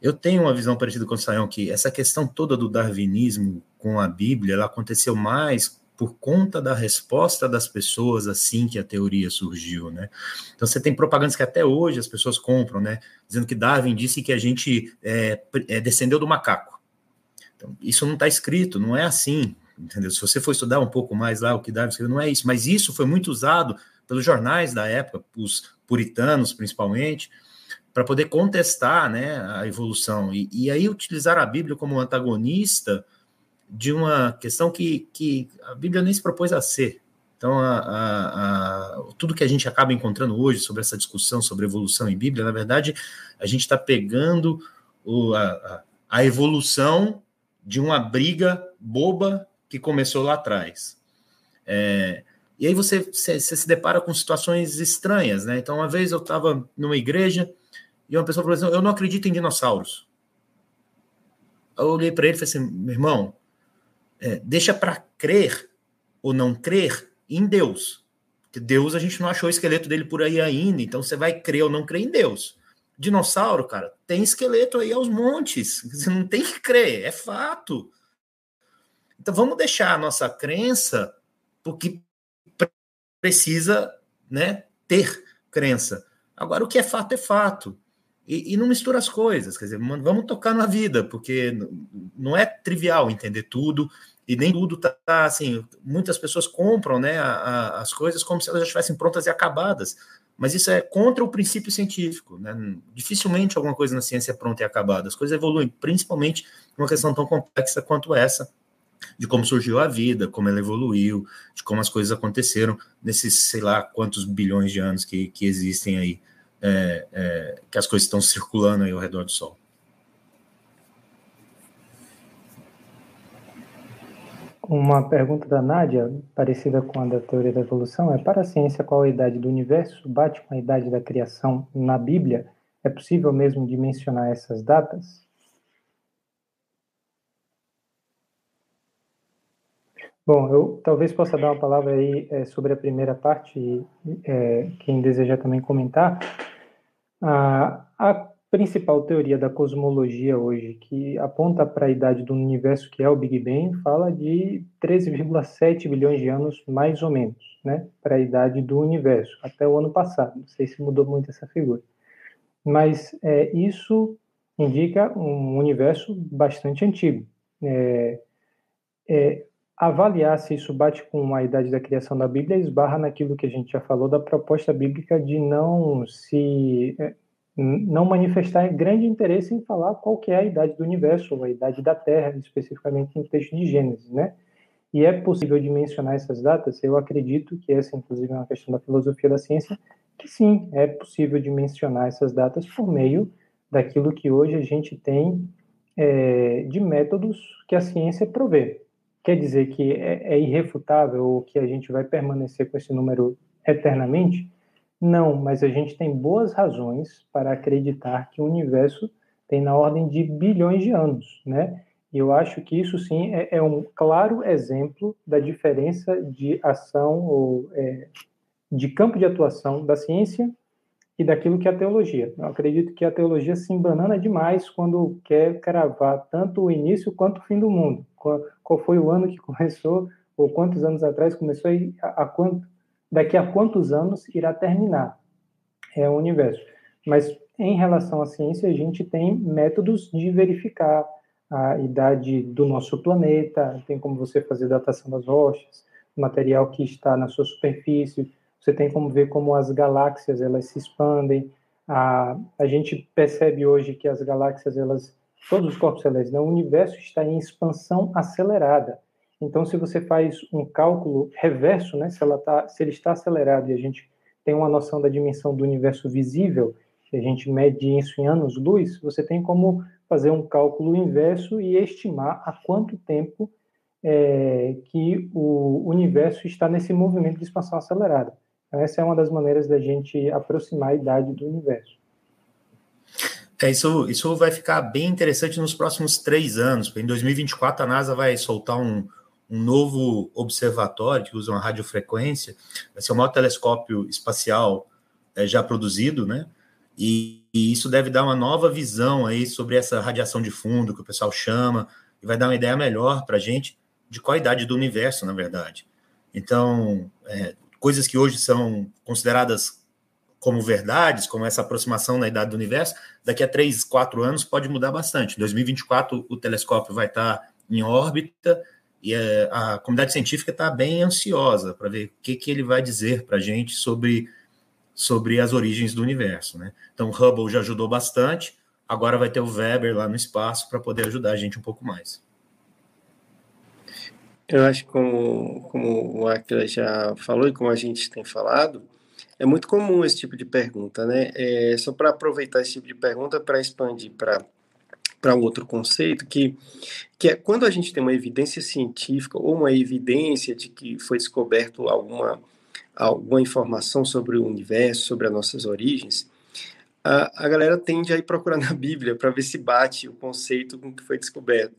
eu tenho uma visão parecida com o Sayão, que essa questão toda do darwinismo com a Bíblia, ela aconteceu mais por conta da resposta das pessoas assim que a teoria surgiu, né? Então você tem propagandas que até hoje as pessoas compram, né? Dizendo que Darwin disse que a gente é, é, descendeu do macaco. Então, isso não está escrito, não é assim entendeu? Se você for estudar um pouco mais lá o que Darwin escreveu, não é isso, mas isso foi muito usado pelos jornais da época, os puritanos principalmente, para poder contestar né, a evolução. E, e, aí utilizar a Bíblia como antagonista de uma questão que, que a Bíblia nem se propôs a ser. Então, a, a, a, tudo que a gente acaba encontrando hoje sobre essa discussão sobre evolução em Bíblia, na verdade, a gente está pegando o, a evolução de uma briga boba que começou lá atrás. É, e aí você, você, você, se depara com situações estranhas, né? Então, uma vez eu estava numa igreja e uma pessoa falou assim: Eu não acredito em dinossauros. Eu olhei para ele e falei assim: Meu irmão, é, deixa para crer ou não crer em Deus. Porque Deus a gente não achou o esqueleto dele por aí ainda, então você vai crer ou não crer em Deus. Dinossauro, cara, tem esqueleto aí aos montes. <laughs> Você não tem que crer, é fato. Então vamos deixar a nossa crença porque precisa, né, ter crença. Agora, o que é fato é fato. E, e, não mistura as coisas, quer dizer, vamos tocar na vida, porque não é trivial entender tudo, e nem tudo tá, assim, muitas pessoas compram né, a, a, as coisas como se elas já estivessem prontas e acabadas, mas isso é contra o princípio científico, né? dificilmente alguma coisa na ciência é pronta e acabada, as coisas evoluem, principalmente uma questão tão complexa quanto essa, de como surgiu a vida, como ela evoluiu, de como as coisas aconteceram nesses, sei lá, quantos bilhões de anos que, que existem aí é, é, que as coisas estão circulando aí ao redor do Sol. Uma pergunta da Nádia, parecida com a da teoria da evolução, é: para a ciência, qual a idade do universo bate com a idade da criação na Bíblia? É possível mesmo dimensionar essas datas? Bom, eu talvez possa dar uma palavra aí é, sobre a primeira parte, é, quem deseja também comentar. A, a principal teoria da cosmologia hoje, que aponta para a idade do universo, que é o Big Bang, fala de 13,7 bilhões de anos, mais ou menos, né, para a idade do universo, até o ano passado. Não sei se mudou muito essa figura. Mas é, isso indica um universo bastante antigo. É, é, avaliar se isso bate com a idade da criação da Bíblia esbarra naquilo que a gente já falou da proposta bíblica de não se é, não manifestar grande interesse em falar qual que é a idade do universo, ou a idade da Terra, especificamente em texto de Gênesis, né? E é possível dimensionar essas datas? Eu acredito que essa, inclusive, é uma questão da filosofia da ciência, que sim, é possível dimensionar essas datas por meio daquilo que hoje a gente tem é, de métodos que a ciência provê quer dizer que é, é irrefutável ou que a gente vai permanecer com esse número eternamente? Não, mas a gente tem boas razões para acreditar que o universo tem na ordem de bilhões de anos, né? E eu acho que isso sim é, é um claro exemplo da diferença de ação ou é, de campo de atuação da ciência e daquilo que é a teologia. Eu acredito que a teologia se embanana demais quando quer cravar tanto o início quanto o fim do mundo. Qual, qual foi o ano que começou, ou quantos anos atrás começou e a, a quanto, daqui a quantos anos irá terminar. É o universo. Mas em relação à ciência, a gente tem métodos de verificar a idade do nosso planeta, tem como você fazer datação das rochas, material que está na sua superfície, você tem como ver como as galáxias elas se expandem. A, a gente percebe hoje que as galáxias, elas, todos os corpos celestes, né, o universo está em expansão acelerada. Então, se você faz um cálculo reverso, né, se, ela tá, se ele está acelerado e a gente tem uma noção da dimensão do universo visível, e a gente mede isso em anos-luz, você tem como fazer um cálculo inverso e estimar a quanto tempo é, que o universo está nesse movimento de expansão acelerada. Essa é uma das maneiras da gente aproximar a idade do universo. É, isso, isso vai ficar bem interessante nos próximos três anos. Em 2024, a NASA vai soltar um, um novo observatório que usa uma radiofrequência. Vai ser o maior telescópio espacial é, já produzido, né? E, e, isso deve dar uma nova visão aí sobre essa radiação de fundo que o pessoal chama, e vai dar uma ideia melhor para a gente de qual a idade do universo, na verdade. Então, é, coisas que hoje são consideradas como verdades, como essa aproximação da idade do universo, daqui a três, quatro anos pode mudar bastante. Em 2024, o telescópio vai estar em órbita e é, a comunidade científica está bem ansiosa para ver o que, que ele vai dizer para a gente sobre, sobre as origens do universo. Né? Então, Hubble já ajudou bastante, agora vai ter o Weber lá no espaço para poder ajudar a gente um pouco mais. Eu acho que como, como o Aquila já falou e como a gente tem falado, é muito comum esse tipo de pergunta, né? É, só para aproveitar esse tipo de pergunta para expandir para para outro conceito que que é quando a gente tem uma evidência científica ou uma evidência de que foi descoberto alguma alguma informação sobre o universo, sobre as nossas origens, a, a galera tende a ir procurar na <laughs> Bíblia para ver se bate o conceito com que foi descoberto.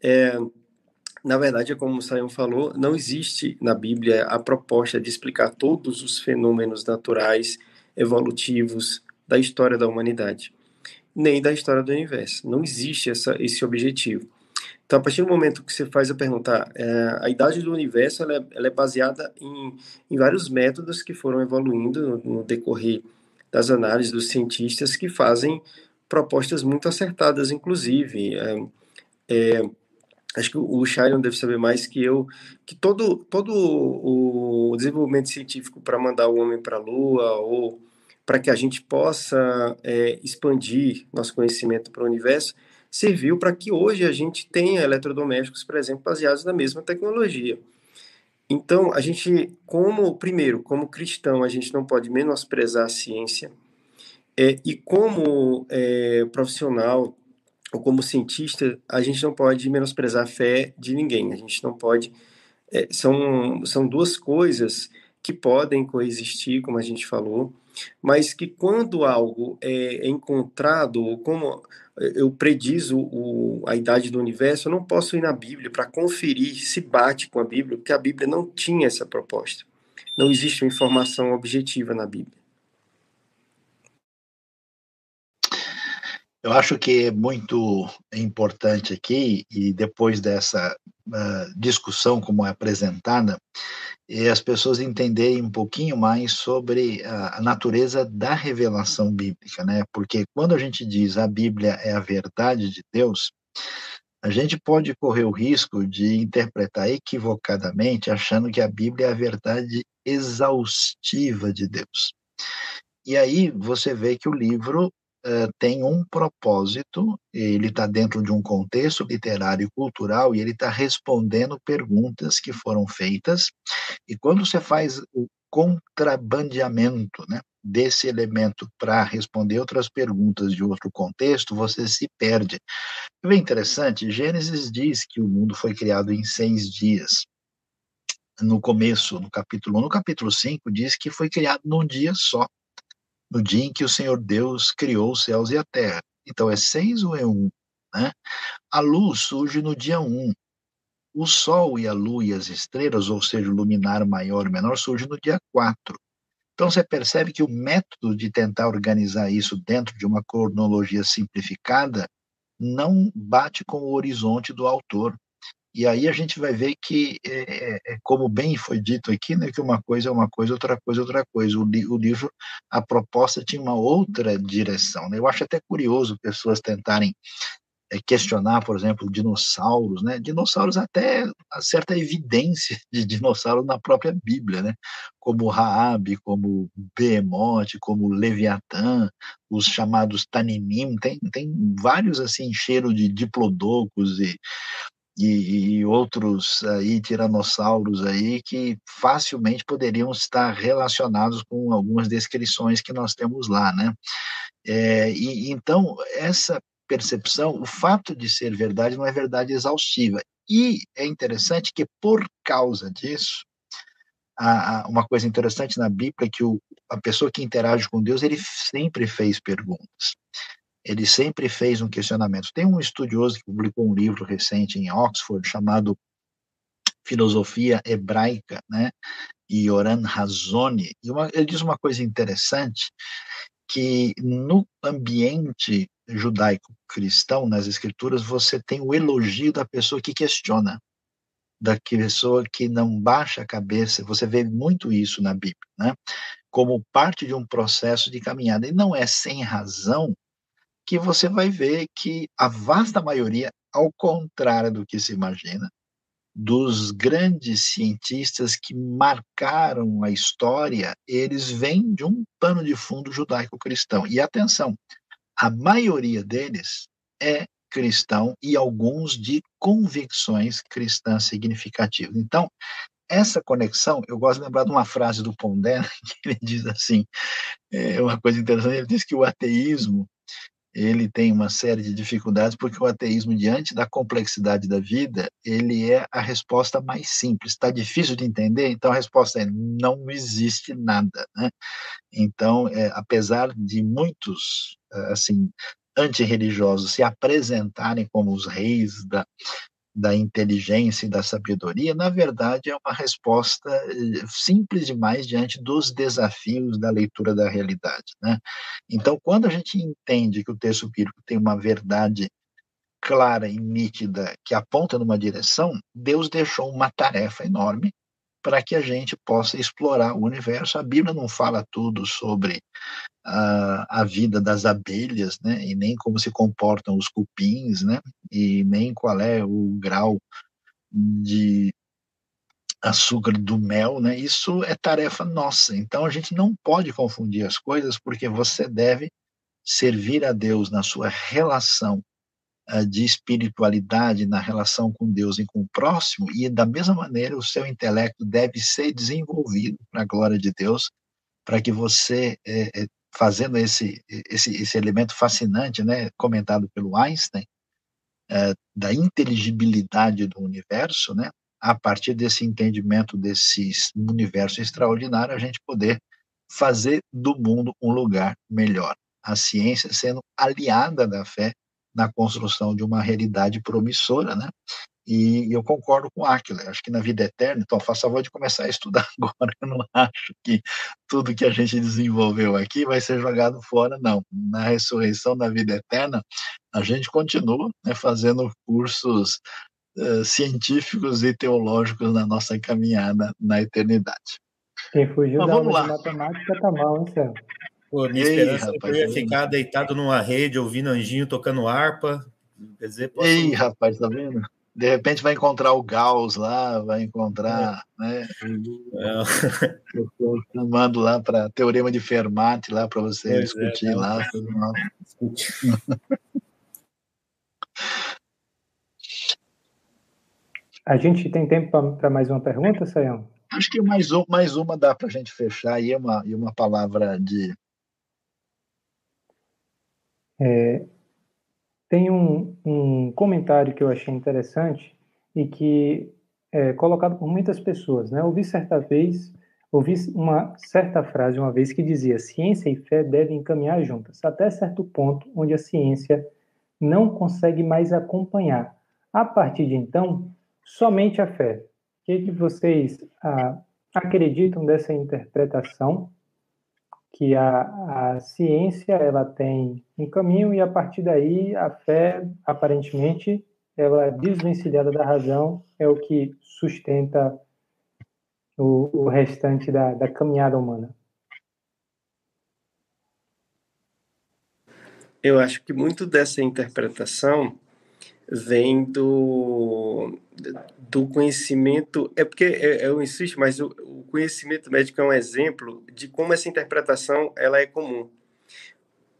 É, na verdade, é como o Sayão falou, não existe na Bíblia a proposta de explicar todos os fenômenos naturais, evolutivos da história da humanidade, nem da história do universo. Não existe essa, esse objetivo. Então, a partir do momento que você faz a pergunta, é, a idade do universo ela é, ela é baseada em, em, vários métodos que foram evoluindo no, decorrer das análises dos cientistas que fazem propostas muito acertadas, inclusive. É, é, acho que o Sharon deve saber mais que eu, que todo, todo o desenvolvimento científico para mandar o homem para a Lua ou para que a gente possa é, expandir nosso conhecimento para o universo, serviu para que hoje a gente tenha eletrodomésticos, por exemplo, baseados na mesma tecnologia. Então, a gente, como, primeiro, como cristão, a gente não pode menosprezar a ciência, é, e como é, profissional ou como cientista, a gente não pode menosprezar a fé de ninguém, a gente não pode. É, são, são duas coisas que podem coexistir, como a gente falou, mas que quando algo é, é encontrado, como eu predizo o, a idade do universo, eu não posso ir na Bíblia para conferir se bate com a Bíblia, porque a Bíblia não tinha essa proposta. Não existe uma informação objetiva na Bíblia. Eu acho que é muito importante aqui, e depois dessa uh, discussão como é apresentada, é as pessoas entenderem um pouquinho mais sobre a, a natureza da revelação bíblica, né? Porque quando a gente diz a Bíblia é a verdade de Deus, a gente pode correr o risco de interpretar equivocadamente, achando que a Bíblia é a verdade exaustiva de Deus. E aí você vê que o livro uh, tem um propósito, ele está dentro de um contexto literário e cultural e ele está respondendo perguntas que foram feitas. E quando você faz o contrabandeamento né, desse elemento para responder outras perguntas de outro contexto, você se perde. É interessante, Gênesis diz que o mundo foi criado em seis dias. No começo, no capítulo 1, no capítulo 5, diz que foi criado num dia só no dia em que o Senhor Deus criou os céus e a terra. Então é seis ou é um? Né? A luz surge no dia um. O Sol e a Lua e as estrelas, ou seja, o luminar maior e menor, surge no dia quatro. Então você percebe que o método de tentar organizar isso dentro de uma cronologia simplificada não bate com o horizonte do autor. E aí a gente vai ver que, é, é, é, como bem foi dito aqui, né, que uma coisa é uma coisa, outra coisa é outra coisa. O, li, o livro, a proposta tinha uma outra direção. Né? Eu acho até curioso pessoas tentarem é, questionar, por exemplo, dinossauros, né? Dinossauros até certa evidência <laughs> de dinossauros na própria Bíblia, né? Como Raab, como Behemoth, como Leviatã, os chamados Taninim, tem, tem vários assim cheiro de diplodocos e e, e, outros aí tiranossauros aí que facilmente poderiam estar relacionados com algumas descrições que nós temos lá, né? É, e então essa percepção, o fato de ser verdade não é verdade exaustiva. E é interessante que por causa disso, uma coisa interessante na Bíblia é que o, a pessoa que interage com Deus ele sempre fez perguntas ele sempre fez um questionamento. Tem um estudioso que publicou um livro recente em Oxford chamado Filosofia Hebraica, né? Yoran Razoni, e uma, ele diz uma coisa interessante, que no ambiente judaico-cristão, nas escrituras, você tem o elogio da pessoa que questiona, da pessoa que não baixa a cabeça, você vê muito isso na Bíblia, né? como parte de um processo de caminhada, e não é sem razão que você vai ver que a vasta maioria, ao contrário do que se imagina, dos grandes cientistas que marcaram a história, eles vêm de um pano de fundo judaico-cristão. E atenção, a maioria deles é cristão e alguns de convicções cristãs significativas. Então, essa conexão, eu gosto de lembrar de uma frase do Pondé, <laughs> que ele diz assim, é uma coisa interessante, ele diz que o ateísmo ele tem uma série de dificuldades porque o ateísmo diante da complexidade da vida ele é a resposta mais simples está difícil de entender então a resposta é não existe nada né? então é, apesar de muitos assim antirreligiosos se apresentarem como os reis da, da inteligência e da sabedoria, na verdade é uma resposta eh, simples demais diante dos desafios da leitura da realidade. Né? Então, quando a gente entende que o texto bíblico tem uma verdade clara e nítida que aponta numa direção, Deus deixou uma tarefa enorme para que a gente possa explorar o universo. A Bíblia não fala tudo sobre a, a vida das abelhas, né? E nem como se comportam os cupins, né? E nem qual é o grau de açúcar do mel, né? Isso é tarefa nossa. Então a gente não pode confundir as coisas, porque você deve servir a Deus na sua relação de espiritualidade, na relação com Deus e com o próximo, e da mesma maneira o seu intelecto deve ser desenvolvido para a glória de Deus, para que você, é, fazendo esse, esse, esse elemento fascinante, né, comentado pelo Einstein, é, da inteligibilidade do universo, né, a partir desse entendimento desse universo extraordinário, a gente poder fazer do mundo um lugar melhor. A ciência sendo aliada da fé na construção de uma realidade promissora, né? E eu concordo com Aquila, acho que na vida eterna, então faça favor de começar a estudar <laughs> agora, eu não acho que tudo que a gente desenvolveu aqui vai ser jogado fora, não. Na ressurreição da vida eterna, a gente continua né, fazendo cursos uh, científicos e teológicos na nossa caminhada na eternidade. Quem fugiu Mas da aula lá. matemática tá mal, hein, Céu? Pô, minha Ei, esperança rapaz, é eu ia ficar deitado numa rede ouvindo anjinho tocando harpa. Quer dizer, posso... Ei, rapaz, tá vendo? De repente vai encontrar o Gauss lá, vai encontrar, é. né? É. Eu chamando lá para teorema de Fermat lá para você pois é, discutir é, lá. <laughs> A gente tem tempo para mais uma pergunta, Sayão? Acho que mais, um, mais uma dá para a gente fechar e uma, e uma palavra de. É, tem um, um comentário que eu achei interessante e que é colocado por muitas pessoas. Né? ouvi certa vez, ouvi uma certa frase uma vez que dizia: ciência e fé devem caminhar juntas, até certo ponto onde a ciência não consegue mais acompanhar. A partir de então, somente a fé. O que, que vocês ah, acreditam dessa interpretação? Que a, a ciência ela tem um caminho e a partir daí a fé aparentemente ela é desvencilhada da razão é o que sustenta o, o restante da, da caminhada humana. Eu acho que muito dessa interpretação vem do, do conhecimento. É porque eu insisto, mas o, o, conhecimento médico é um exemplo de como essa interpretação ela é comum.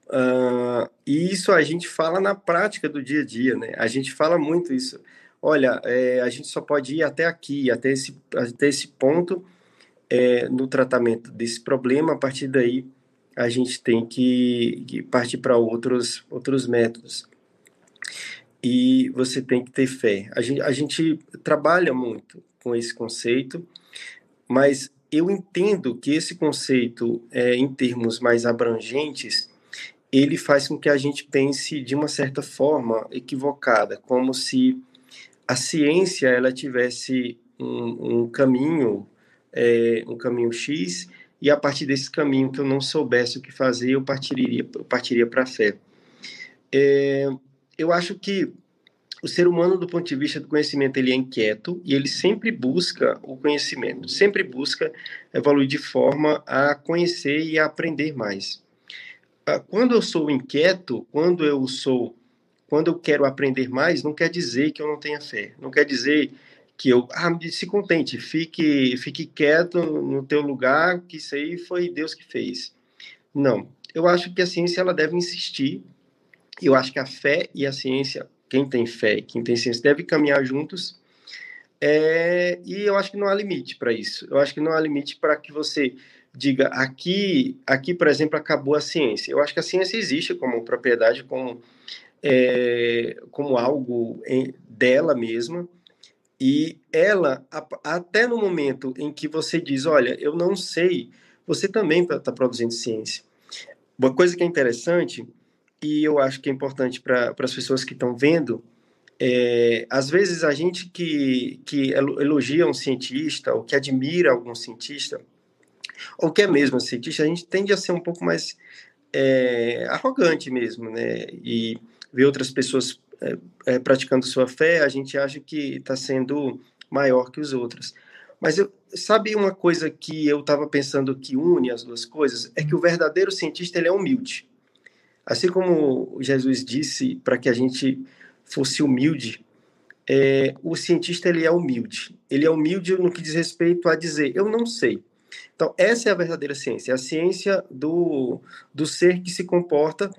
Uh, e isso a gente fala na prática do dia a dia, né? A gente fala muito isso. Olha, é, a gente só pode ir até aqui, até esse, até esse ponto é, no tratamento desse problema. A partir daí, a gente tem que, que partir para outros, outros métodos e você tem que ter fé. A gente, a gente trabalha muito com esse conceito, mas eu entendo que esse conceito, é, em termos mais abrangentes, ele faz com que a gente pense de uma certa forma equivocada, como se a ciência ela tivesse um, um caminho, é, um caminho X, e a partir desse caminho que eu não soubesse o que fazer, eu partiria, eu partiria para a fé. É, eu acho que o ser humano, do ponto de vista do conhecimento, ele é inquieto e ele sempre busca o conhecimento, sempre busca evoluir de forma a conhecer e a aprender mais. Ah, quando eu sou inquieto, quando eu sou, quando eu quero aprender mais, não quer dizer que eu não tenha fé, não quer dizer que eu, ah, se contente, fique, fique quieto no teu lugar, que isso aí foi Deus que fez. Não, eu acho que a ciência ela deve insistir eu acho que a fé e a ciência, quem tem fé e quem tem ciência, deve caminhar juntos. É, e eu acho que não há limite para isso. Eu acho que não há limite para que você diga aqui, aqui, por exemplo, acabou a ciência. Eu acho que a ciência existe como propriedade, como, é, como algo em, dela mesma. E ela, até no momento em que você diz, olha, eu não sei, você também está tá produzindo ciência. Uma coisa que é interessante e eu acho que é importante para as pessoas que estão vendo, é, às vezes a gente que, que elogia um cientista, ou que admira algum cientista, ou que é mesmo um cientista, a gente tende a ser um pouco mais é, arrogante mesmo, né? E ver outras pessoas é, é praticando sua fé, a gente acha que está sendo maior que os outros. Mas eu, sabe uma coisa que eu estava pensando que une as duas coisas? É que o verdadeiro cientista ele é humilde. Assim como Jesus disse para que a gente fosse humilde, é, o cientista ele é humilde. Ele é humilde no que diz respeito a dizer, eu não sei. Então, essa é a verdadeira ciência, a ciência do, do ser que se comporta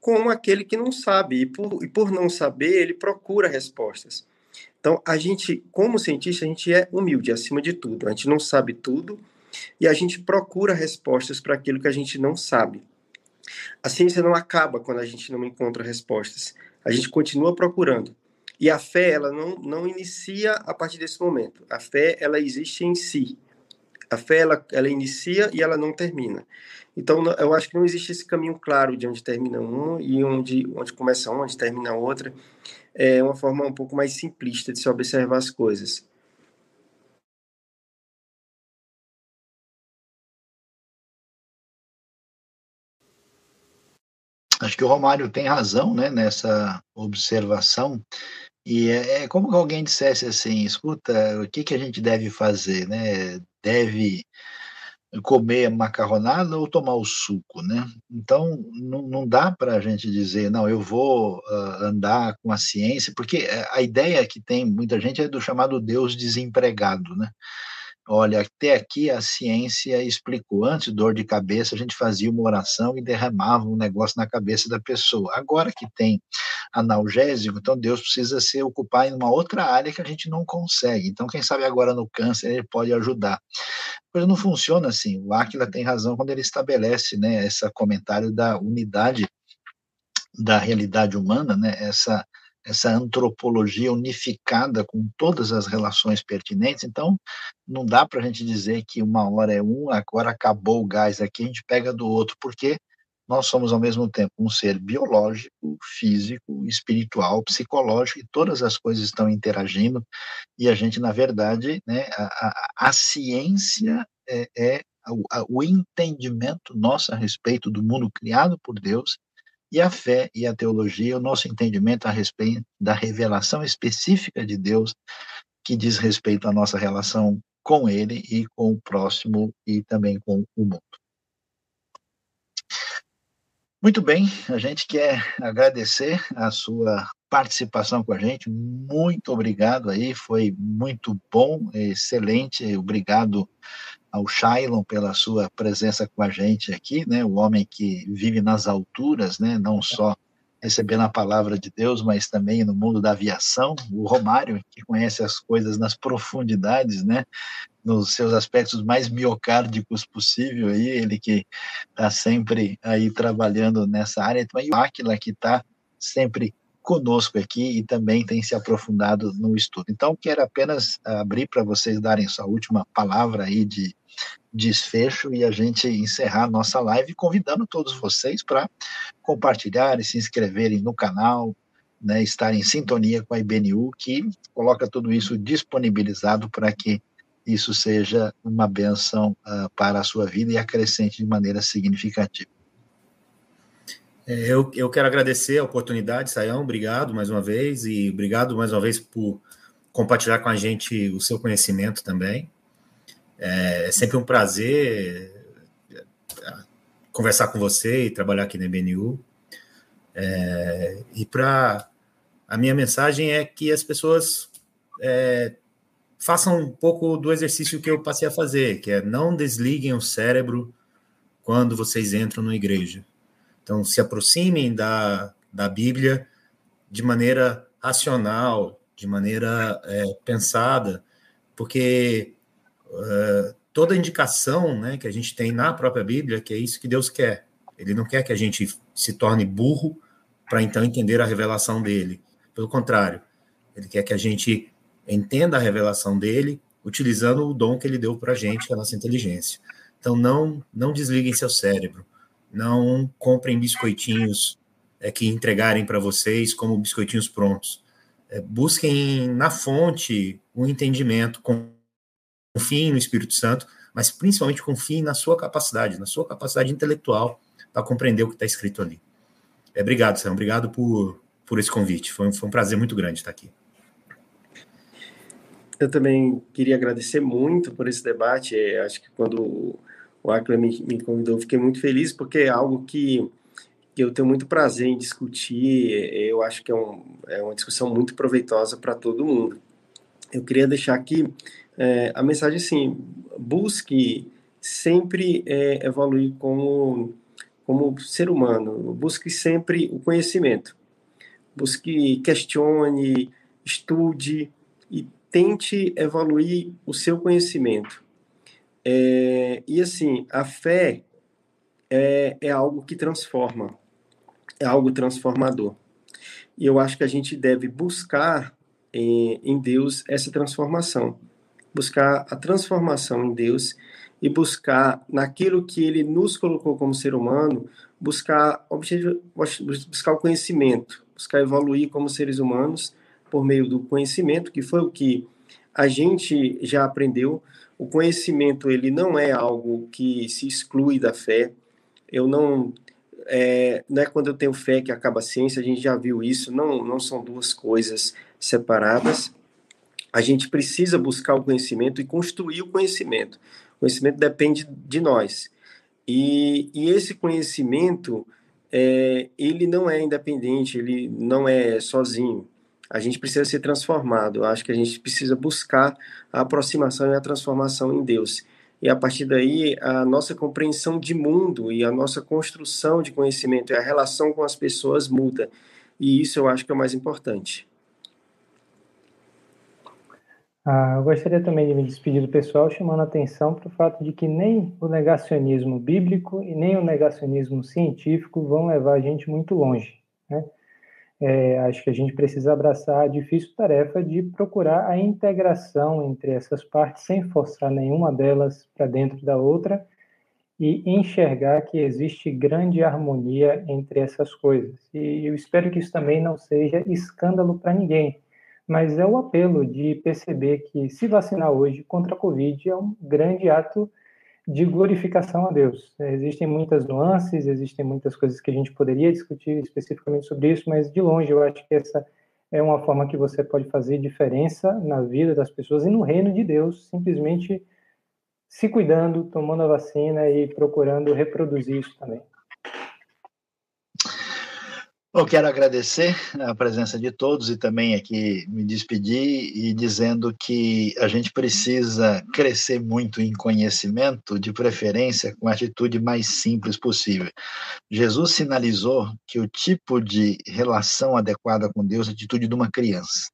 como aquele que não sabe, e por, e por não saber, ele procura respostas. Então, a gente, como cientista, a gente é humilde acima de tudo. A gente não sabe tudo e a gente procura respostas para aquilo que a gente não sabe. A ciência não acaba quando a gente não encontra respostas. A gente continua procurando. E a fé, ela não, não inicia a partir desse momento. A fé, ela existe em si. A fé, ela, ela inicia e ela não termina. Então, eu acho que não existe esse caminho claro de onde termina um e onde, onde começa um, onde termina outra. É uma forma um pouco mais simplista de se observar as coisas. Acho que o Romário tem razão né, nessa observação. E é, é como que alguém dissesse assim: escuta, o que, que a gente deve fazer? Né? Deve comer macarronada ou tomar o suco, né? Então não, dá para a gente dizer não, eu vou uh, andar com a ciência, porque a ideia que tem muita gente é do chamado Deus desempregado, né? Olha, até aqui a ciência explicou. Antes, dor de cabeça, a gente fazia uma oração e derramava um negócio na cabeça da pessoa. Agora que tem analgésico, então Deus precisa se ocupar em uma outra área que a gente não consegue. Então, quem sabe agora no câncer ele pode ajudar. Coisa não funciona assim. O Aquila tem razão quando ele estabelece né, esse comentário da unidade da realidade humana, né, essa essa antropologia unificada com todas as relações pertinentes. Então, não dá para a gente dizer que uma hora é um, agora acabou o gás aqui, a gente pega do outro, porque nós somos ao mesmo tempo um ser biológico, físico, espiritual, psicológico, e todas as coisas estão interagindo, e a gente, na verdade, né, a, a, a ciência é, é o, o entendimento nosso a respeito do mundo criado por Deus e a fé e a teologia, o nosso entendimento a respeito da revelação específica de Deus, que diz respeito à nossa relação com Ele e com o próximo e também com o mundo. Muito bem, a gente quer agradecer a sua participação com a gente. Muito obrigado aí, foi muito bom, excelente. Obrigado ao Shailon pela sua presença com a gente aqui, né? O homem que vive nas alturas, né? Não só recebendo a palavra de Deus, mas também no mundo da aviação. O Romário, que conhece as coisas nas profundidades, né? Nos seus aspectos mais miocárdicos possível, aí ele que está sempre aí trabalhando nessa área. E o Aquila, que está sempre conosco aqui e também tem se aprofundado no estudo. Então, quero apenas abrir para vocês darem sua última palavra aí de desfecho e a gente encerrar a nossa live convidando todos vocês para compartilharem, se inscreverem no canal, né, estar em sintonia com a IBNU, que coloca tudo isso disponibilizado para que isso seja uma benção uh, para a sua vida e acrescente de maneira significativa. É, eu, eu quero agradecer a oportunidade, Sayão, obrigado mais uma vez, e obrigado mais uma vez por compartilhar com a gente o seu conhecimento também. É, é sempre um prazer é, conversar com você e trabalhar aqui na BNU. É, e para a minha mensagem é que as pessoas é, façam um pouco do exercício que eu passei a fazer, que é não desliguem o cérebro quando vocês entram na igreja. Então, se aproximem da, da Bíblia de maneira racional, de maneira é, pensada, porque uh, toda indicação né, que a gente tem na própria Bíblia, que é isso que Deus quer. Ele não quer que a gente se torne burro para então entender a revelação dele. Pelo contrário, ele quer que a gente entenda a revelação dele utilizando o dom que ele deu para a gente, a nossa inteligência. Então, não, não desliguem seu cérebro não comprem biscoitinhos é, que entregarem para vocês como biscoitinhos prontos. É, busquem na fonte o um entendimento, confiem no Espírito Santo, mas principalmente confiem na sua capacidade, na sua capacidade intelectual para compreender o que está escrito ali. É, obrigado, Sam, obrigado por, por esse convite. Foi, foi um prazer muito grande estar aqui. Eu também queria agradecer muito por esse debate. É, acho que quando o Acla me, me convidou, fiquei muito feliz, porque é algo que, que eu tenho muito prazer em discutir. É, eu acho que é, um, é uma discussão muito proveitosa para todo mundo. Eu queria deixar aqui é, a mensagem assim: busque sempre é, evoluir como, como ser humano, busque sempre o conhecimento, busque, questione, estude e tente evoluir o seu conhecimento. É, e assim, a fé é, é algo que transforma, é algo transformador. E eu acho que a gente deve buscar em, em Deus essa transformação, buscar a transformação em Deus e buscar naquilo que Ele nos colocou como ser humano, buscar objetivo, buscar o conhecimento, buscar evoluir como seres humanos por meio do conhecimento, que foi o que a gente já aprendeu. O conhecimento ele não é algo que se exclui da fé. Eu não é, não é quando eu tenho fé que acaba a ciência. A gente já viu isso. Não não são duas coisas separadas. A gente precisa buscar o conhecimento e construir o conhecimento. O conhecimento depende de nós. E, e esse conhecimento, é, ele não é independente, ele não é sozinho a gente precisa ser transformado. Eu acho que a gente precisa buscar a aproximação e a transformação em Deus. E a partir daí, a nossa compreensão de mundo e a nossa construção de conhecimento e a relação com as pessoas muda. E isso eu acho que é o mais importante. Ah, eu gostaria também de me despedir do pessoal, chamando a atenção para o fato de que nem o negacionismo bíblico e nem o negacionismo científico vão levar a gente muito longe. Né? é, acho que a gente precisa abraçar a difícil tarefa de procurar a integração entre essas partes, sem forçar nenhuma delas para dentro da outra, e enxergar que existe grande harmonia entre essas coisas. E eu espero que isso também não seja escândalo para ninguém, mas é o apelo de perceber que se vacinar hoje contra a Covid é um grande ato de glorificação a Deus. Existem muitas nuances, existem muitas coisas que a gente poderia discutir especificamente sobre isso, mas de longe eu acho que essa é uma forma que você pode fazer diferença na vida das pessoas e no reino de Deus, simplesmente se cuidando, tomando a vacina e procurando reproduzir isso também. Eu quero agradecer a presença de todos e também aqui me despedir e dizendo que a gente precisa crescer muito em conhecimento, de preferência com a atitude mais simples possível. Jesus sinalizou que o tipo de relação adequada com Deus é a atitude de uma criança.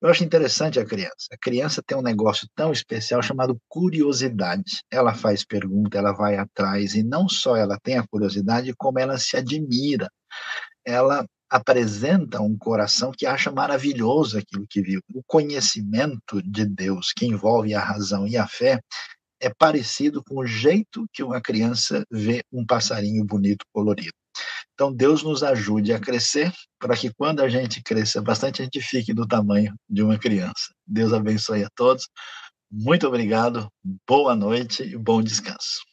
Eu acho interessante a criança. A criança tem um negócio tão especial chamado curiosidade. Ela faz pergunta, ela vai atrás, e não só ela tem a curiosidade, como ela se admira ela apresenta um coração que acha maravilhoso aquilo que viu. O conhecimento de Deus, que envolve a razão e a fé, é parecido com o jeito que uma criança vê um passarinho bonito, colorido. Então, Deus nos ajude a crescer, para que quando a gente cresça bastante, a gente fique do tamanho de uma criança. Deus abençoe a todos. Muito obrigado, boa noite e bom descanso.